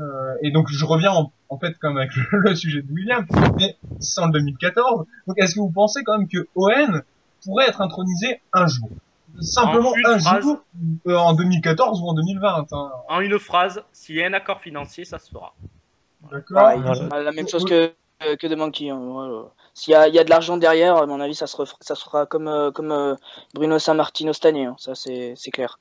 euh, et donc je reviens en, en fait comme avec le, le sujet de William, mais sans le 2014. Donc est-ce que vous pensez quand même que Owen pourrait être intronisé un jour? Simplement un phrase. jour euh, en 2014 ou en 2020. Hein. En une phrase, s'il y a un accord financier, ça se fera. D'accord voilà. la même chose que, que de Monkey. hein, voilà. S'il y a, il y a de l'argent derrière, à mon avis, ça se, refera- ça se fera comme, euh, comme euh, Bruno Sammartino cette année. hein, ça, c'est c'est clair.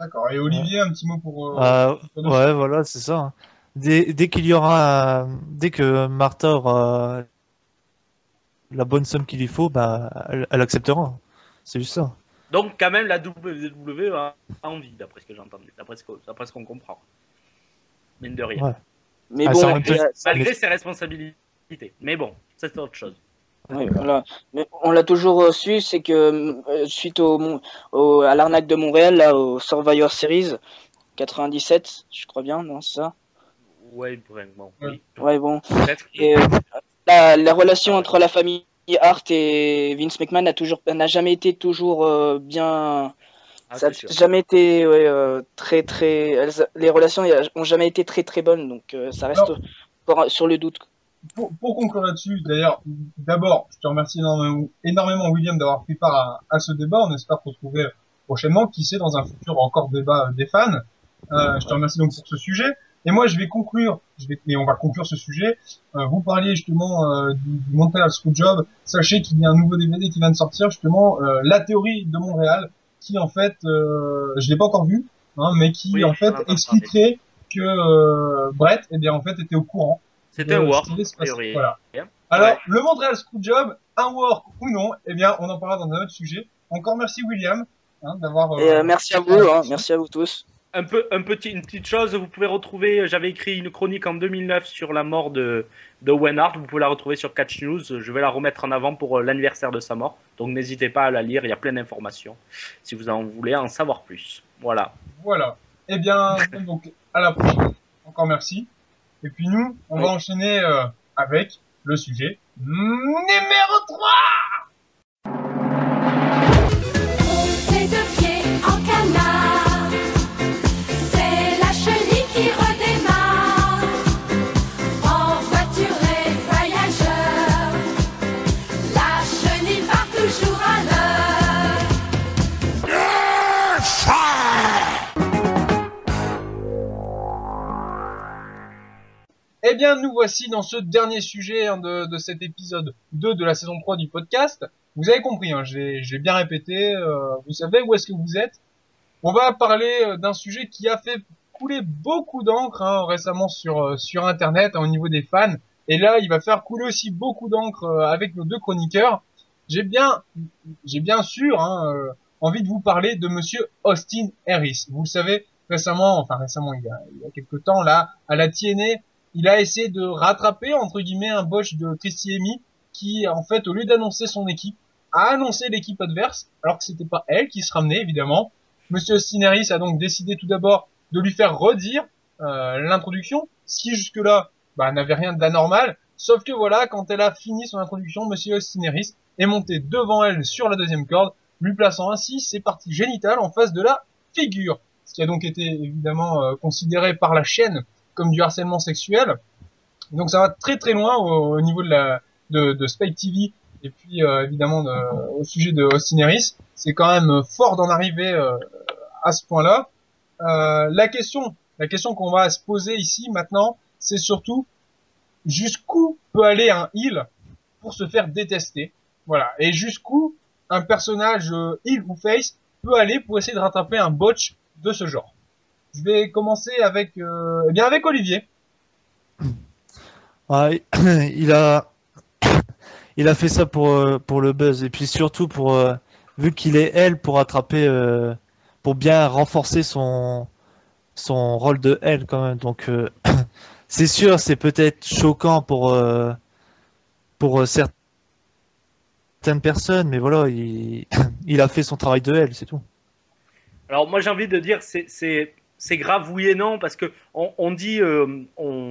D'accord. Et Olivier, un petit mot pour. euh, Euh, pour- ouais, voilà, c'est ça. Dès, dès qu'il y aura, euh, dès que Martha aura la bonne somme qu'il lui faut, bah, elle, elle acceptera. C'est juste ça. Donc, quand même, la WWE a envie, d'après ce que j'ai entendu, d'après ce que- d'après ce qu'on comprend. Mine de rien. Ouais. Mais Ah, bon, Malgré ses responsabilités. Mais bon, c'est autre chose. Oui, voilà. Mais on l'a toujours euh, su, c'est que euh, suite au, à l'arnaque de Montréal, là, au Survivor Series 97, je crois bien, non, c'est ça? Ouais, vraiment. Oui. Ouais, bon. Et, euh, la, la relation entre la famille Hart et Vince McMahon n'a toujours, n'a jamais été toujours euh, bien. Ah, ça n'a jamais été ouais, euh, très très. elles- les relations ont jamais été très très bonnes, donc euh, ça reste Alors- sur le doute. pour, pour conclure là-dessus, d'ailleurs, d'abord, je te remercie énormément, énormément William d'avoir pris part à, à ce débat. On espère te retrouver prochainement, qui sait, dans un futur encore débat des fans. Euh, je te remercie donc pour ce sujet. Et moi, je vais conclure, je vais, et on va conclure ce sujet. Euh, vous parliez justement euh, du, du Montreal Screwjob. Sachez qu'il y a un nouveau DVD qui vient de sortir, justement, euh, la théorie de Montréal, qui en fait, euh, je l'ai pas encore vu, hein, mais qui Oui, en fait expliquerait que euh, Brett, eh bien, en fait, était au courant C'était un de work. Voilà. Alors, Ouais. le Montréal Screwjob, un work ou non, eh bien, on en parlera dans un autre sujet. Encore merci William hein, d'avoir. Et euh, merci à vous, hein, merci à vous tous. Un peu, un petit, une petite chose, vous pouvez retrouver, j'avais écrit une chronique en 2009 sur la mort de, de Owen Hart, vous pouvez la retrouver sur Catch News, je vais la remettre en avant pour euh, l'anniversaire de sa mort, donc n'hésitez pas à la lire, il y a plein d'informations, si vous en voulez en savoir plus. Voilà. Voilà. Eh bien, <laughs> donc à la prochaine. Encore merci. Et puis nous, on va enchaîner euh, avec le sujet numéro 3 Eh bien, nous voici dans ce dernier sujet hein, de, cet épisode 2 de la saison 3 du podcast. Vous avez compris, hein, j'ai bien répété, euh, vous savez où est-ce que vous êtes. On va parler euh, d'un sujet qui a fait couler beaucoup d'encre hein, récemment sur, euh, Internet au niveau des fans. Et là, il va faire couler aussi beaucoup d'encre avec nos deux chroniqueurs. J'ai bien, j'ai bien sûr envie de vous parler de Monsieur Austin Harris. Vous le savez, récemment, enfin récemment, il y a, il quelques temps là, à la TNA, il a essayé de rattraper entre guillemets un botch de Christy Amy qui, en fait, au lieu d'annoncer son équipe, a annoncé l'équipe adverse, alors que c'était pas elle qui se ramenait évidemment. Monsieur Harris a donc décidé tout d'abord de lui faire redire euh, l'introduction, ce qui jusque-là bah, n'avait rien d'anormal. Sauf que voilà, quand elle a fini son introduction, Monsieur Harris est monté devant elle sur la deuxième corde, lui plaçant ainsi ses parties génitales en face de la figure, ce qui a donc été évidemment euh, considéré par la chaîne comme du harcèlement sexuel. Donc ça va très très loin au, au niveau de la de, de Spike TV et puis euh, évidemment de- au sujet de Austin. C'est quand même fort d'en arriver euh, à ce point-là. Euh, la question, la question qu'on va se poser ici maintenant, c'est surtout jusqu'où peut aller un heel pour se faire détester. Voilà. Et jusqu'où un personnage euh, heel ou face peut aller pour essayer de rattraper un botch de ce genre. Je vais commencer avec, euh, eh bien avec Olivier. Ouais, <clears throat> il a, <clears throat> il a fait ça pour, euh, pour le buzz et puis surtout pour, euh, vu qu'il est elle, pour attraper, pour bien renforcer son, son rôle de elle quand même. Donc, euh, <clears throat> c'est sûr, c'est peut-être choquant pour, euh, pour certaines personnes, mais voilà, il, il a fait son travail de elle, c'est tout. Alors moi j'ai envie de dire c'est c'est grave oui et non parce que on, dit euh,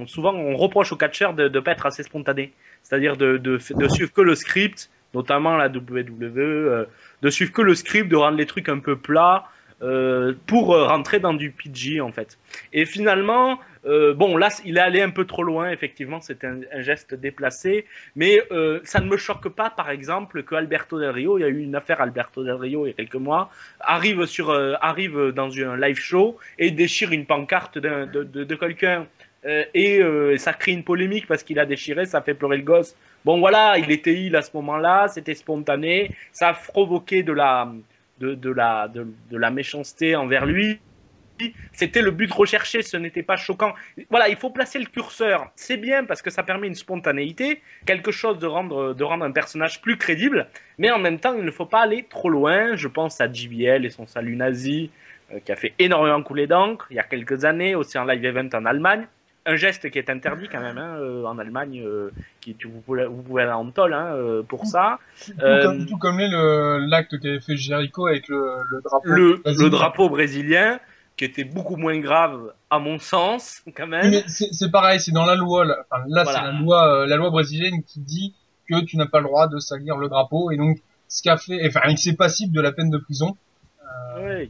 souvent on reproche aux catcheurs de ne pas être assez spontané, c'est-à-dire de suivre que le script, notamment la WWE, euh, de suivre que le script, de rendre les trucs un peu plats euh, pour euh, rentrer dans du PG en fait. Et finalement euh, bon là il est allé un peu trop loin effectivement, c'était un, geste déplacé, mais ça ne me choque pas par exemple que Alberto Del Rio, il y a eu une affaire Alberto Del Rio il y a quelques mois arrive sur arrive dans un live show et déchire une pancarte de, de, de quelqu'un et ça crée une polémique parce qu'il a déchiré, ça fait pleurer le gosse. Bon voilà, il était il à ce moment-là, c'était spontané, ça a provoqué de la de, de la de, la méchanceté envers lui. C'était le but recherché, ce n'était pas choquant. Voilà, il faut placer le curseur. C'est bien parce que ça permet une spontanéité, quelque chose de rendre, de rendre un personnage plus crédible, mais en même temps, il ne faut pas aller trop loin. Je pense à JBL et son salut nazi, euh, qui a fait énormément couler d'encre il y a quelques années, aussi en live event en Allemagne. Un geste qui est interdit quand même hein, euh, en Allemagne, euh, qui, tu- vous, pouvez, vous pouvez aller en tôle hein, euh, pour ça. Tout, comme, tout comme l'acte qu'avait fait Jericho avec le, le drapeau. Le, le drapeau brésilien, qui était beaucoup moins grave à mon sens, quand même. mais c'est pareil, c'est dans la loi. Là, enfin, là Voilà. c'est la loi, la loi brésilienne qui dit que tu n'as pas le droit de salir le drapeau et donc ce qu'a fait, enfin, c'est passible de la peine de prison. Fait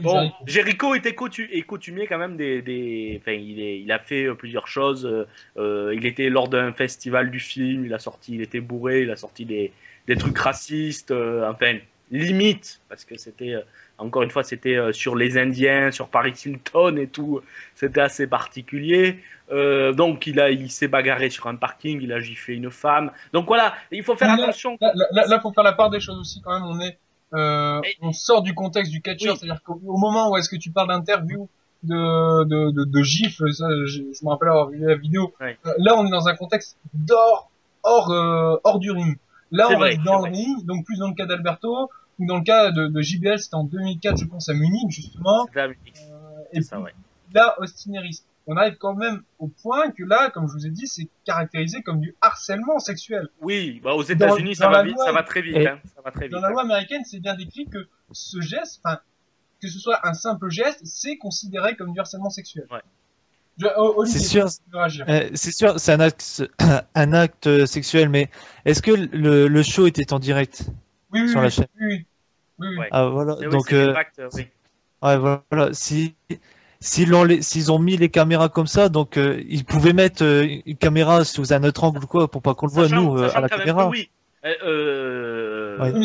Bon, Jericho. Était coutumier quand même des, des... enfin il, est, il a fait euh, plusieurs choses. euh, euh, il était lors d'un festival du film, il a sorti, il était bourré, il a sorti des, des trucs racistes, euh, enfin limite parce que c'était encore une fois c'était sur les Indiens, sur Paris Hilton et tout, c'était assez particulier. Euh, donc il a, il s'est bagarré sur un parking, il a giflé une femme. Donc voilà, il faut faire Là, attention. Là, là, là, là, faut faire la part des choses aussi quand même. On est, euh, Mais- on sort du contexte du catcheur, Oui. c'est-à-dire qu'au au moment où est-ce que tu parles d'interview de de, de, de gifles, ça, je, je me rappelle avoir vu la vidéo. Euh, là, on est dans un contexte d'hors, hors, euh, hors du ring. Là, on vrai, c'est dans le ring, donc plus dans le cas d'Alberto ou dans le cas de, de JBL, c'était en 2004, je pense à Munich justement. Et C'est ça, puis, ouais. là, Austin Harris. On arrive quand même au point que là, comme je vous ai dit, c'est caractérisé comme du harcèlement sexuel. Oui, bah aux États-Unis ça va la vite, loi, ça va très vite, et- hein, ça va très vite. Dans la hein. loi américaine, c'est bien décrit que ce geste, enfin, que ce soit un simple geste, c'est considéré comme du harcèlement sexuel. Ouais. C'est sûr. réagir. Euh, c'est sûr, c'est un acte, <coughs> un acte sexuel, mais est-ce que le, le show était en direct Oui, oui, sur oui, la chaîne? oui, oui, oui. Ah voilà, Eh oui, donc c'est euh, l'impact, euh, oui. ouais, voilà, si s'ils ont les- s'ils ont mis les caméras comme ça, donc euh, ils pouvaient mettre euh, une caméra sous un autre angle ou quoi pour pas qu'on le voit Sachant- nous euh, à la caméra. oui. Ouais.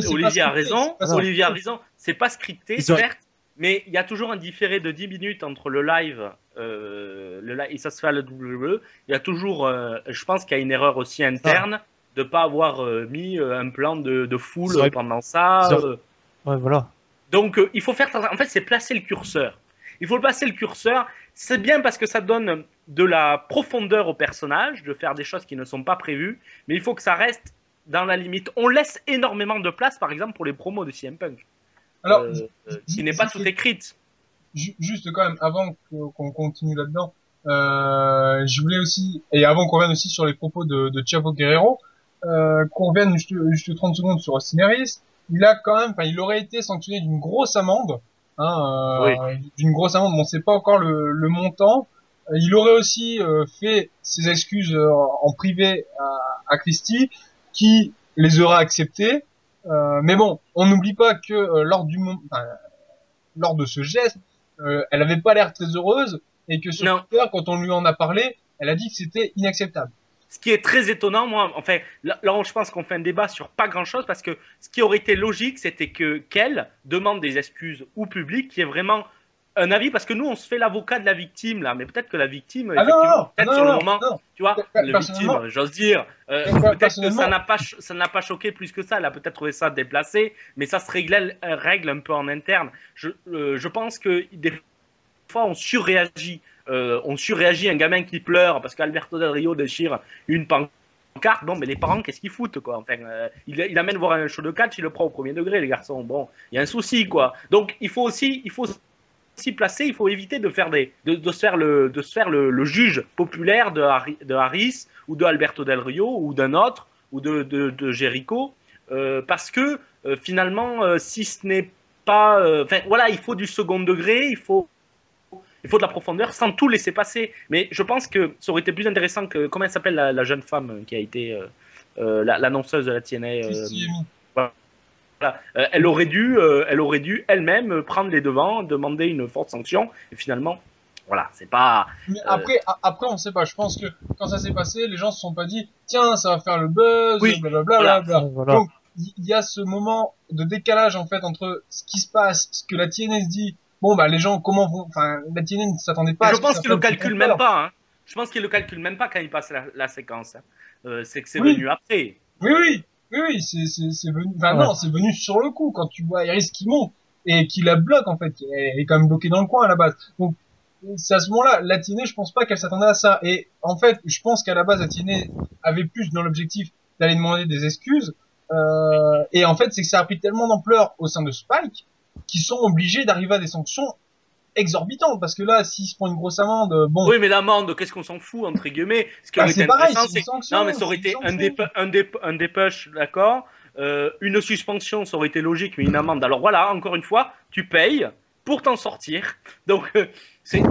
Olivier a raison. Olivier a raison. C'est pas scripté, Ils ont- certes, mais il y a toujours un différé de 10 minutes entre le live euh, le, et ça se fait à la WWE, il y a toujours, euh, je pense qu'il y a une erreur aussi interne de pas avoir euh, mis euh, un plan de, de foule pendant ça. Euh, Ouais, voilà. donc, euh, il faut faire. En fait, c'est placer le curseur. Il faut placer le curseur. C'est bien parce que ça donne de la profondeur au personnage, de faire des choses qui ne sont pas prévues, mais il faut que ça reste dans la limite. On laisse énormément de place, par exemple, pour les promos de CM Punk, Alors, euh, euh, qui n'est pas tout écrite. ju- juste quand même, avant qu'on continue là-dedans, euh, je voulais aussi, et avant qu'on revienne aussi sur les propos de, de Chavo Guerrero, euh, qu'on revienne juste, juste 30 secondes sur Harris, il a quand même, enfin, il aurait été sanctionné d'une grosse amende, hein, euh, d'une grosse amende, bon, c'est pas encore le, le montant. Euh, Il aurait aussi euh, fait ses excuses euh, en privé à, à Christie, qui les aurait acceptées. Euh, mais bon, on n'oublie pas que euh, lors du, lors de ce geste, euh, elle avait pas l'air très heureuse et que sur. Twitter, quand on lui en a parlé, elle a dit que c'était inacceptable. Ce qui est très étonnant, moi, enfin, là, là, je pense qu'on fait un débat sur pas grand-chose parce que ce qui aurait été logique, c'était que qu'elle demande des excuses au public, qui est vraiment un avis, parce que nous, on se fait l'avocat de la victime, là, mais peut-être que la victime, Ah effectivement, peut-être sur le moment, non. tu vois, personnellement- victime, j'ose dire, euh, peut-être que ça n'a pas, ça n'a pas choqué plus que ça, elle a peut-être trouvé ça déplacé, mais ça se réglait, euh, règle un peu en interne. Je, euh, je pense que des fois, on surréagit. Euh, on surréagit un gamin qui pleure parce qu'Alberto Del Rio déchire une pancarte. Bon, mais les parents, qu'est-ce qu'ils foutent, quoi? Enfin, euh, il, amène voir un show de catch, il le prend au premier degré, les garçons. Bon, il y a un souci, quoi. Donc, il faut aussi, il faut aussi placer, il faut éviter de faire des, de, se faire le, de se faire le, juge populaire de, de Harris ou de Alberto Del Rio ou d'un autre ou de, de, Jericho, euh, parce que finalement, si ce n'est pas, enfin, voilà, il faut du second degré, il faut il faut de la profondeur sans tout laisser passer. Mais je pense que ça aurait été plus intéressant que. Comment elle s'appelle la, la jeune femme qui a été euh, euh, la- l'annonceuse de la TNA euh, voilà. Euh, elle aurait dû, euh, elle aurait dû elle-même euh, prendre les devants, demander une forte sanction. Et finalement, voilà, c'est pas. Mais Euh, après, a- après, on sait pas. Je pense que quand ça s'est passé, les gens se sont pas dit, tiens, ça va faire le buzz, Oui, blablabla. voilà. Voilà. Donc, il y a ce moment de décalage en fait entre ce qui se passe, ce que la TNA se dit. Bon, bah les gens, comment vont, enfin, la TNA ne s'attendait pas. à je pense qu'il le calcule même pas. Hein. Je pense qu'il le calcule même pas quand il passe la, la séquence. hein. Euh, c'est que c'est Oui. venu après. Oui, oui, oui, oui, c'est, c'est, c'est venu, enfin Ouais. non, c'est venu sur le coup quand tu vois Iris qui monte et qui la bloque en fait, elle est quand même bloquée dans le coin à la base. Donc c'est à ce moment-là, la TNA, je pense pas qu'elle s'attendait à ça. Et en fait, je pense qu'à la base, la TNA avait plus dans l'objectif d'aller demander des excuses. Euh, et en fait, c'est que ça a pris tellement d'ampleur au sein de Spike qu'ils sont obligés d'arriver à des sanctions exorbitantes parce que là, s'il se prend une grosse amende, bon, Oui, mais l'amende, qu'est-ce qu'on s'en fout, entre guillemets? Ce qui Bah, aurait c'est été pareil, intéressant, c'est Non, mais ça aurait été un, dép un, dép un dépush, d'accord Euh, Une suspension, ça aurait été logique, mais une amende. Alors voilà, encore une fois, tu payes pour t'en sortir. <laughs> Donc, euh, c'est.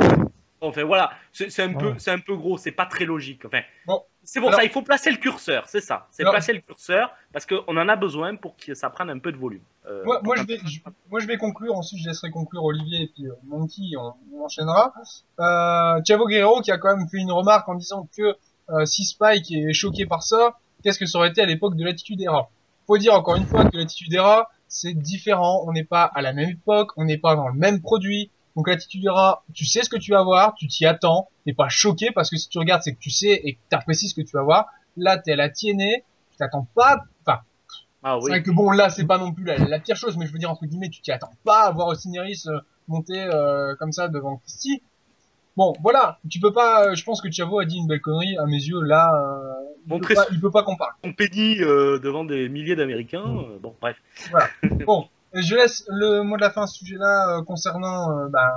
Enfin voilà, c'est un, peu, Ouais. c'est un peu gros, c'est pas très logique. Enfin, Bon. c'est pour Alors- ça, il faut placer le curseur, c'est ça. C'est placer le curseur parce qu'on en a besoin pour que ça prenne un peu de volume. Euh, Moi, je vais, je- <laughs> moi, je vais conclure. Ensuite, je laisserai conclure Olivier et puis euh, Monkey. On, on enchaînera. Euh, Chavo Guerrero qui a quand même fait une remarque en disant que euh, si Spike est choqué par ça, qu'est-ce que ça aurait été à l'époque de l'attitude era? Faut dire encore une fois que l'attitude era, c'est différent. On n'est pas à la même époque, on n'est pas dans le même produit. Donc l'attitude era, tu sais ce que tu vas voir, tu t'y attends, t'es pas choqué parce que si tu regardes, c'est que tu sais et que t'apprécies ce que tu vas voir. Là, t'es à la TNA, tu t'attends pas. Enfin, Ah c'est oui. vrai que bon, là, c'est pas non plus la, la pire chose, mais je veux dire, entre guillemets, tu t'y attends pas à voir Harris euh, monter euh, comme ça devant Christie. Bon, voilà, tu peux pas, euh, je pense que Chavo a dit une belle connerie, à mes yeux, là, euh, il, peut pas, il peut pas qu'on parle. son pénis euh, devant des milliers d'Américains. euh, bon, bref. <laughs> Bon, et je laisse le mot de la fin à ce sujet-là, euh, concernant bah,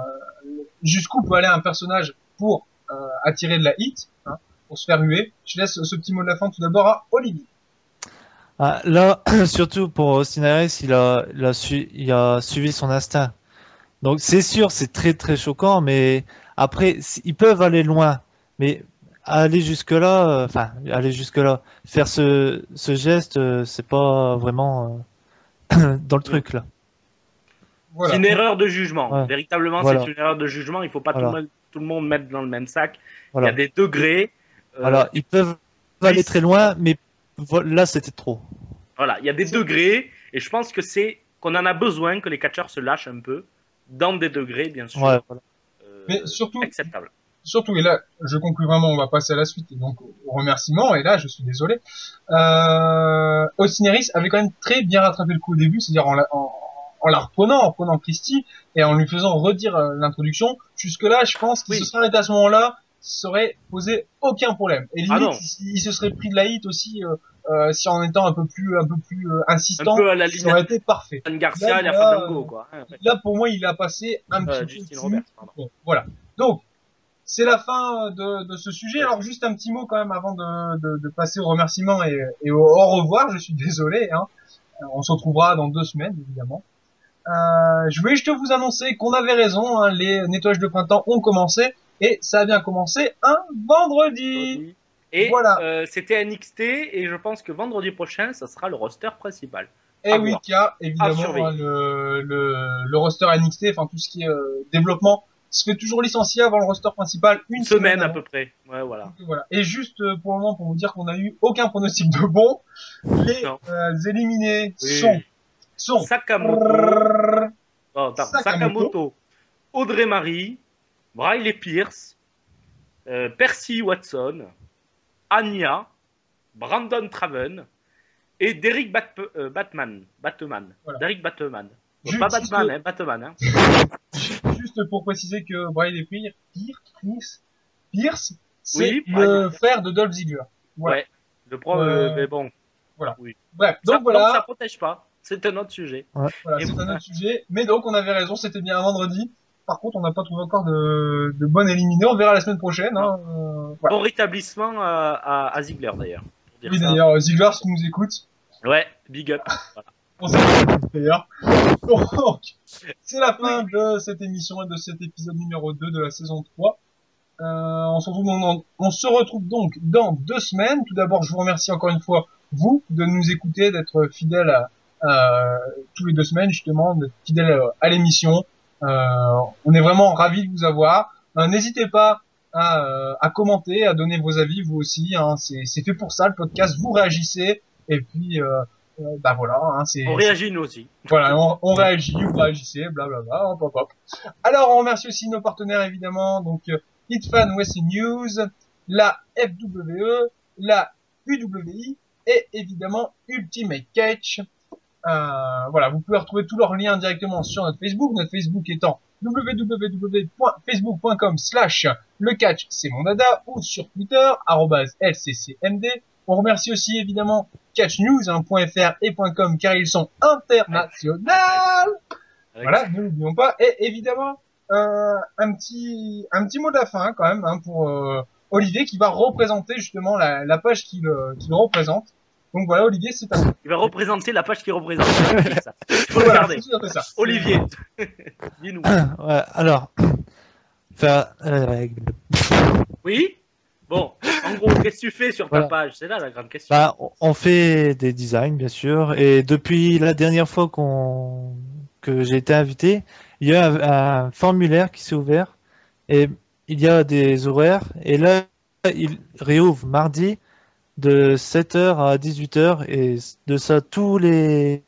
jusqu'où peut aller un personnage pour euh, attirer de la hit, hein, pour se faire huer. Je laisse ce petit mot de la fin tout d'abord à Olivier. Ah, là, <clears throat> surtout pour Austin Harris, il a, il a, su- il a suivi son instinct. Donc c'est sûr, c'est très très choquant, mais après, ils peuvent aller loin, mais aller jusque-là, euh, enfin, aller jusque-là, faire ce, ce geste, euh, c'est pas vraiment euh, <clears throat> dans le truc là. Voilà. C'est une erreur de jugement. Ouais. Véritablement, Voilà. c'est une erreur de jugement. Il faut pas tout, Voilà. le monde, tout le monde mettre dans le même sac. Voilà. Il y a des degrés. Euh, Voilà, ils peuvent aller très loin, mais là c'était trop. Voilà, il y a des degrés. Et je pense que c'est qu'on en a besoin que les catcheurs se lâchent un peu dans des degrés, bien sûr. Ouais, voilà. euh, Mais surtout, acceptables. surtout, et là, je conclus vraiment, on va passer à la suite, et donc au remerciement, et là, je suis désolé. Euh, Harris avait quand même très bien rattrapé le coup au début, c'est-à-dire en, la- en, en la reprenant, en prenant Christie, et en lui faisant redire euh, l'introduction. Jusque-là, je pense qu'il Oui. se serait arrêté à ce moment-là, ça aurait posé aucun problème. Et Ah limite, non. il, il se serait pris de la hit aussi, euh, euh, si en étant un peu plus, un peu plus euh, insistant, peu la ça aurait été parfait. Garcia Là, Fandango, quoi. Ouais, ouais. Là, pour moi, il a passé un Euh, petit peu. Roberts. Bon, voilà. Donc, c'est la fin de, de ce sujet. Alors, juste un petit mot quand même avant de, de, de passer aux remerciements et, et au au revoir. Je suis <laughs> désolé. Hein. Euh, On se retrouvera dans deux semaines, évidemment. Euh, je voulais juste vous annoncer qu'on avait raison. Hein, les nettoyages de printemps ont commencé et ça a bien commencé un vendredi. Et Voilà. euh, c'était NXT et je pense que vendredi prochain, ça sera le roster principal. Et À oui, voir. a À évidemment hein, le, le, le roster NXT, enfin tout ce qui est euh, développement, se fait toujours licencier avant le roster principal une Une semaine à peu près. Ouais, voilà. Donc, voilà. Et juste euh, pour le moment, pour vous dire qu'on n'a eu aucun pronostic de bon, les euh, éliminés Oui. sont sont Sakamoto, oh, Sakamoto. Sakamoto, Audrey Marie, Briley Pierce, euh, Percy Watson, Anya, Brandon Traven et Derek Bat euh, Batman. Batman. Voilà. Derek Batman. Juste- Pas Batman, juste- hein, Batman. Hein. juste pour préciser que Briley Pierce, Pierce, Pierce, c'est Oui, le frère de Dolph Ziggler. Voilà. Ouais. Le pro, Euh, euh, mais bon. Bref, Ça, donc voilà. ça protège pas. C'est un autre sujet. Voilà, c'est un voilà. autre sujet. Mais donc, on avait raison, c'était bien un vendredi. Par contre, on n'a pas trouvé encore de, de bon éliminé. On verra la semaine prochaine. Hein. Euh, voilà. Bon rétablissement à, à, à Ziggler d'ailleurs. Oui, d'ailleurs, Ziggler, si tu nous écoutes, Ouais, big up. <laughs> on d'ailleurs. Donc, c'est la fin de cette émission et de cet épisode numéro 2 de la saison 3. Euh, on, se retrouve dans- on se retrouve donc dans deux semaines. Tout d'abord, je vous remercie encore une fois, vous, de nous écouter, d'être fidèles à, à- tous les deux semaines, justement, d'être fidèles à, à l'émission. Euh, on est vraiment ravis de vous avoir. Euh, N'hésitez pas à, euh, à commenter, à donner vos avis, vous aussi. Hein, c'est fait pour ça, le podcast. Vous réagissez. Et puis, bah voilà, hein, On réagit nous aussi. voilà, on, on réagit, vous réagissez, blablabla, hop hop hop. Alors, on remercie aussi nos partenaires, évidemment, donc Hitfan Wrestling News, la FWE, la UWI et évidemment Ultimate Catch. Euh, voilà, vous pouvez retrouver tous leurs liens directement sur notre Facebook, notre Facebook étant www.facebook.com slash le catch c'est mon dada ou sur Twitter arrobase lccmd. On remercie aussi évidemment catchnews.fr et .com car ils sont internationaux. Voilà, ne l'oublions pas. Et évidemment, euh, un petit un petit mot de la fin quand même hein, pour euh, Olivier qui va représenter justement la, la page qu'il qu'il représente. Donc voilà, Olivier, c'est à toi. Il va représenter la page qui représente. ça. <laughs> Il faut le Voilà, garder. c'est tout à fait ça. Olivier, <laughs> dis-nous. Ouais, alors, faire, euh, Oui Bon, en gros, qu'est-ce que tu fais sur ta Voilà. page C'est là la grande question. bah, on- on fait des designs, bien sûr, et depuis la dernière fois qu'on que j'ai été invité, il y a un, un formulaire qui s'est ouvert et il y a des horaires et là il réouvre mardi de 7h à 18h et de ça tous les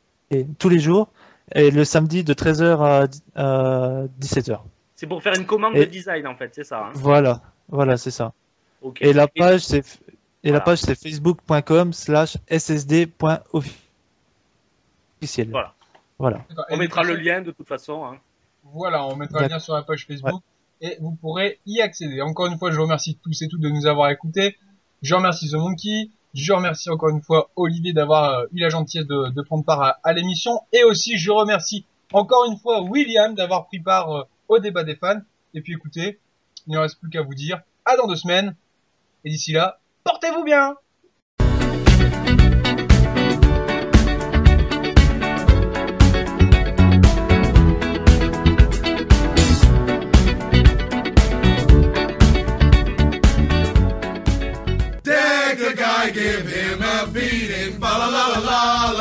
tous les jours et le samedi de 13h à, dix- à 17h. C'est pour faire une commande Et- de design en fait, c'est ça. Hein Voilà, voilà, c'est ça. Ok. Et la page c'est et la Voilà. page c'est facebook.com slash ssd.officiel. Voilà. Voilà. On Et mettra le lien de toute façon. Hein. Voilà, on mettra le lien sur la page Facebook et vous pourrez y accéder. Encore une fois, je remercie tous et toutes de nous avoir écoutés. Je remercie The Monkey. Je remercie encore une fois Olivier d'avoir euh, eu la gentillesse de, prendre part à, à l'émission. Et aussi, je remercie encore une fois William d'avoir pris part euh, au débat des fans. Et puis écoutez, il ne reste plus qu'à vous dire à dans deux semaines. Et d'ici là, portez-vous bien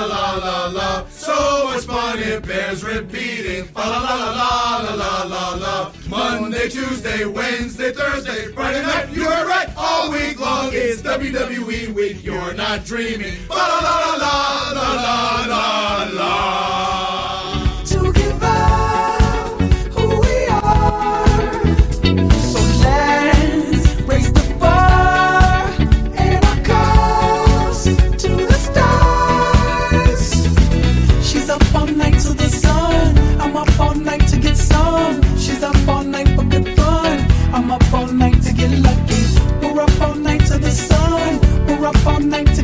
la la la la. So much fun it bears repeating. Fa la la la la la la la. Monday, Tuesday, Wednesday, Thursday, Friday night. You were right. All week long it's WWE week. You're not dreaming. Fa la la la la la la la. To give up. up all night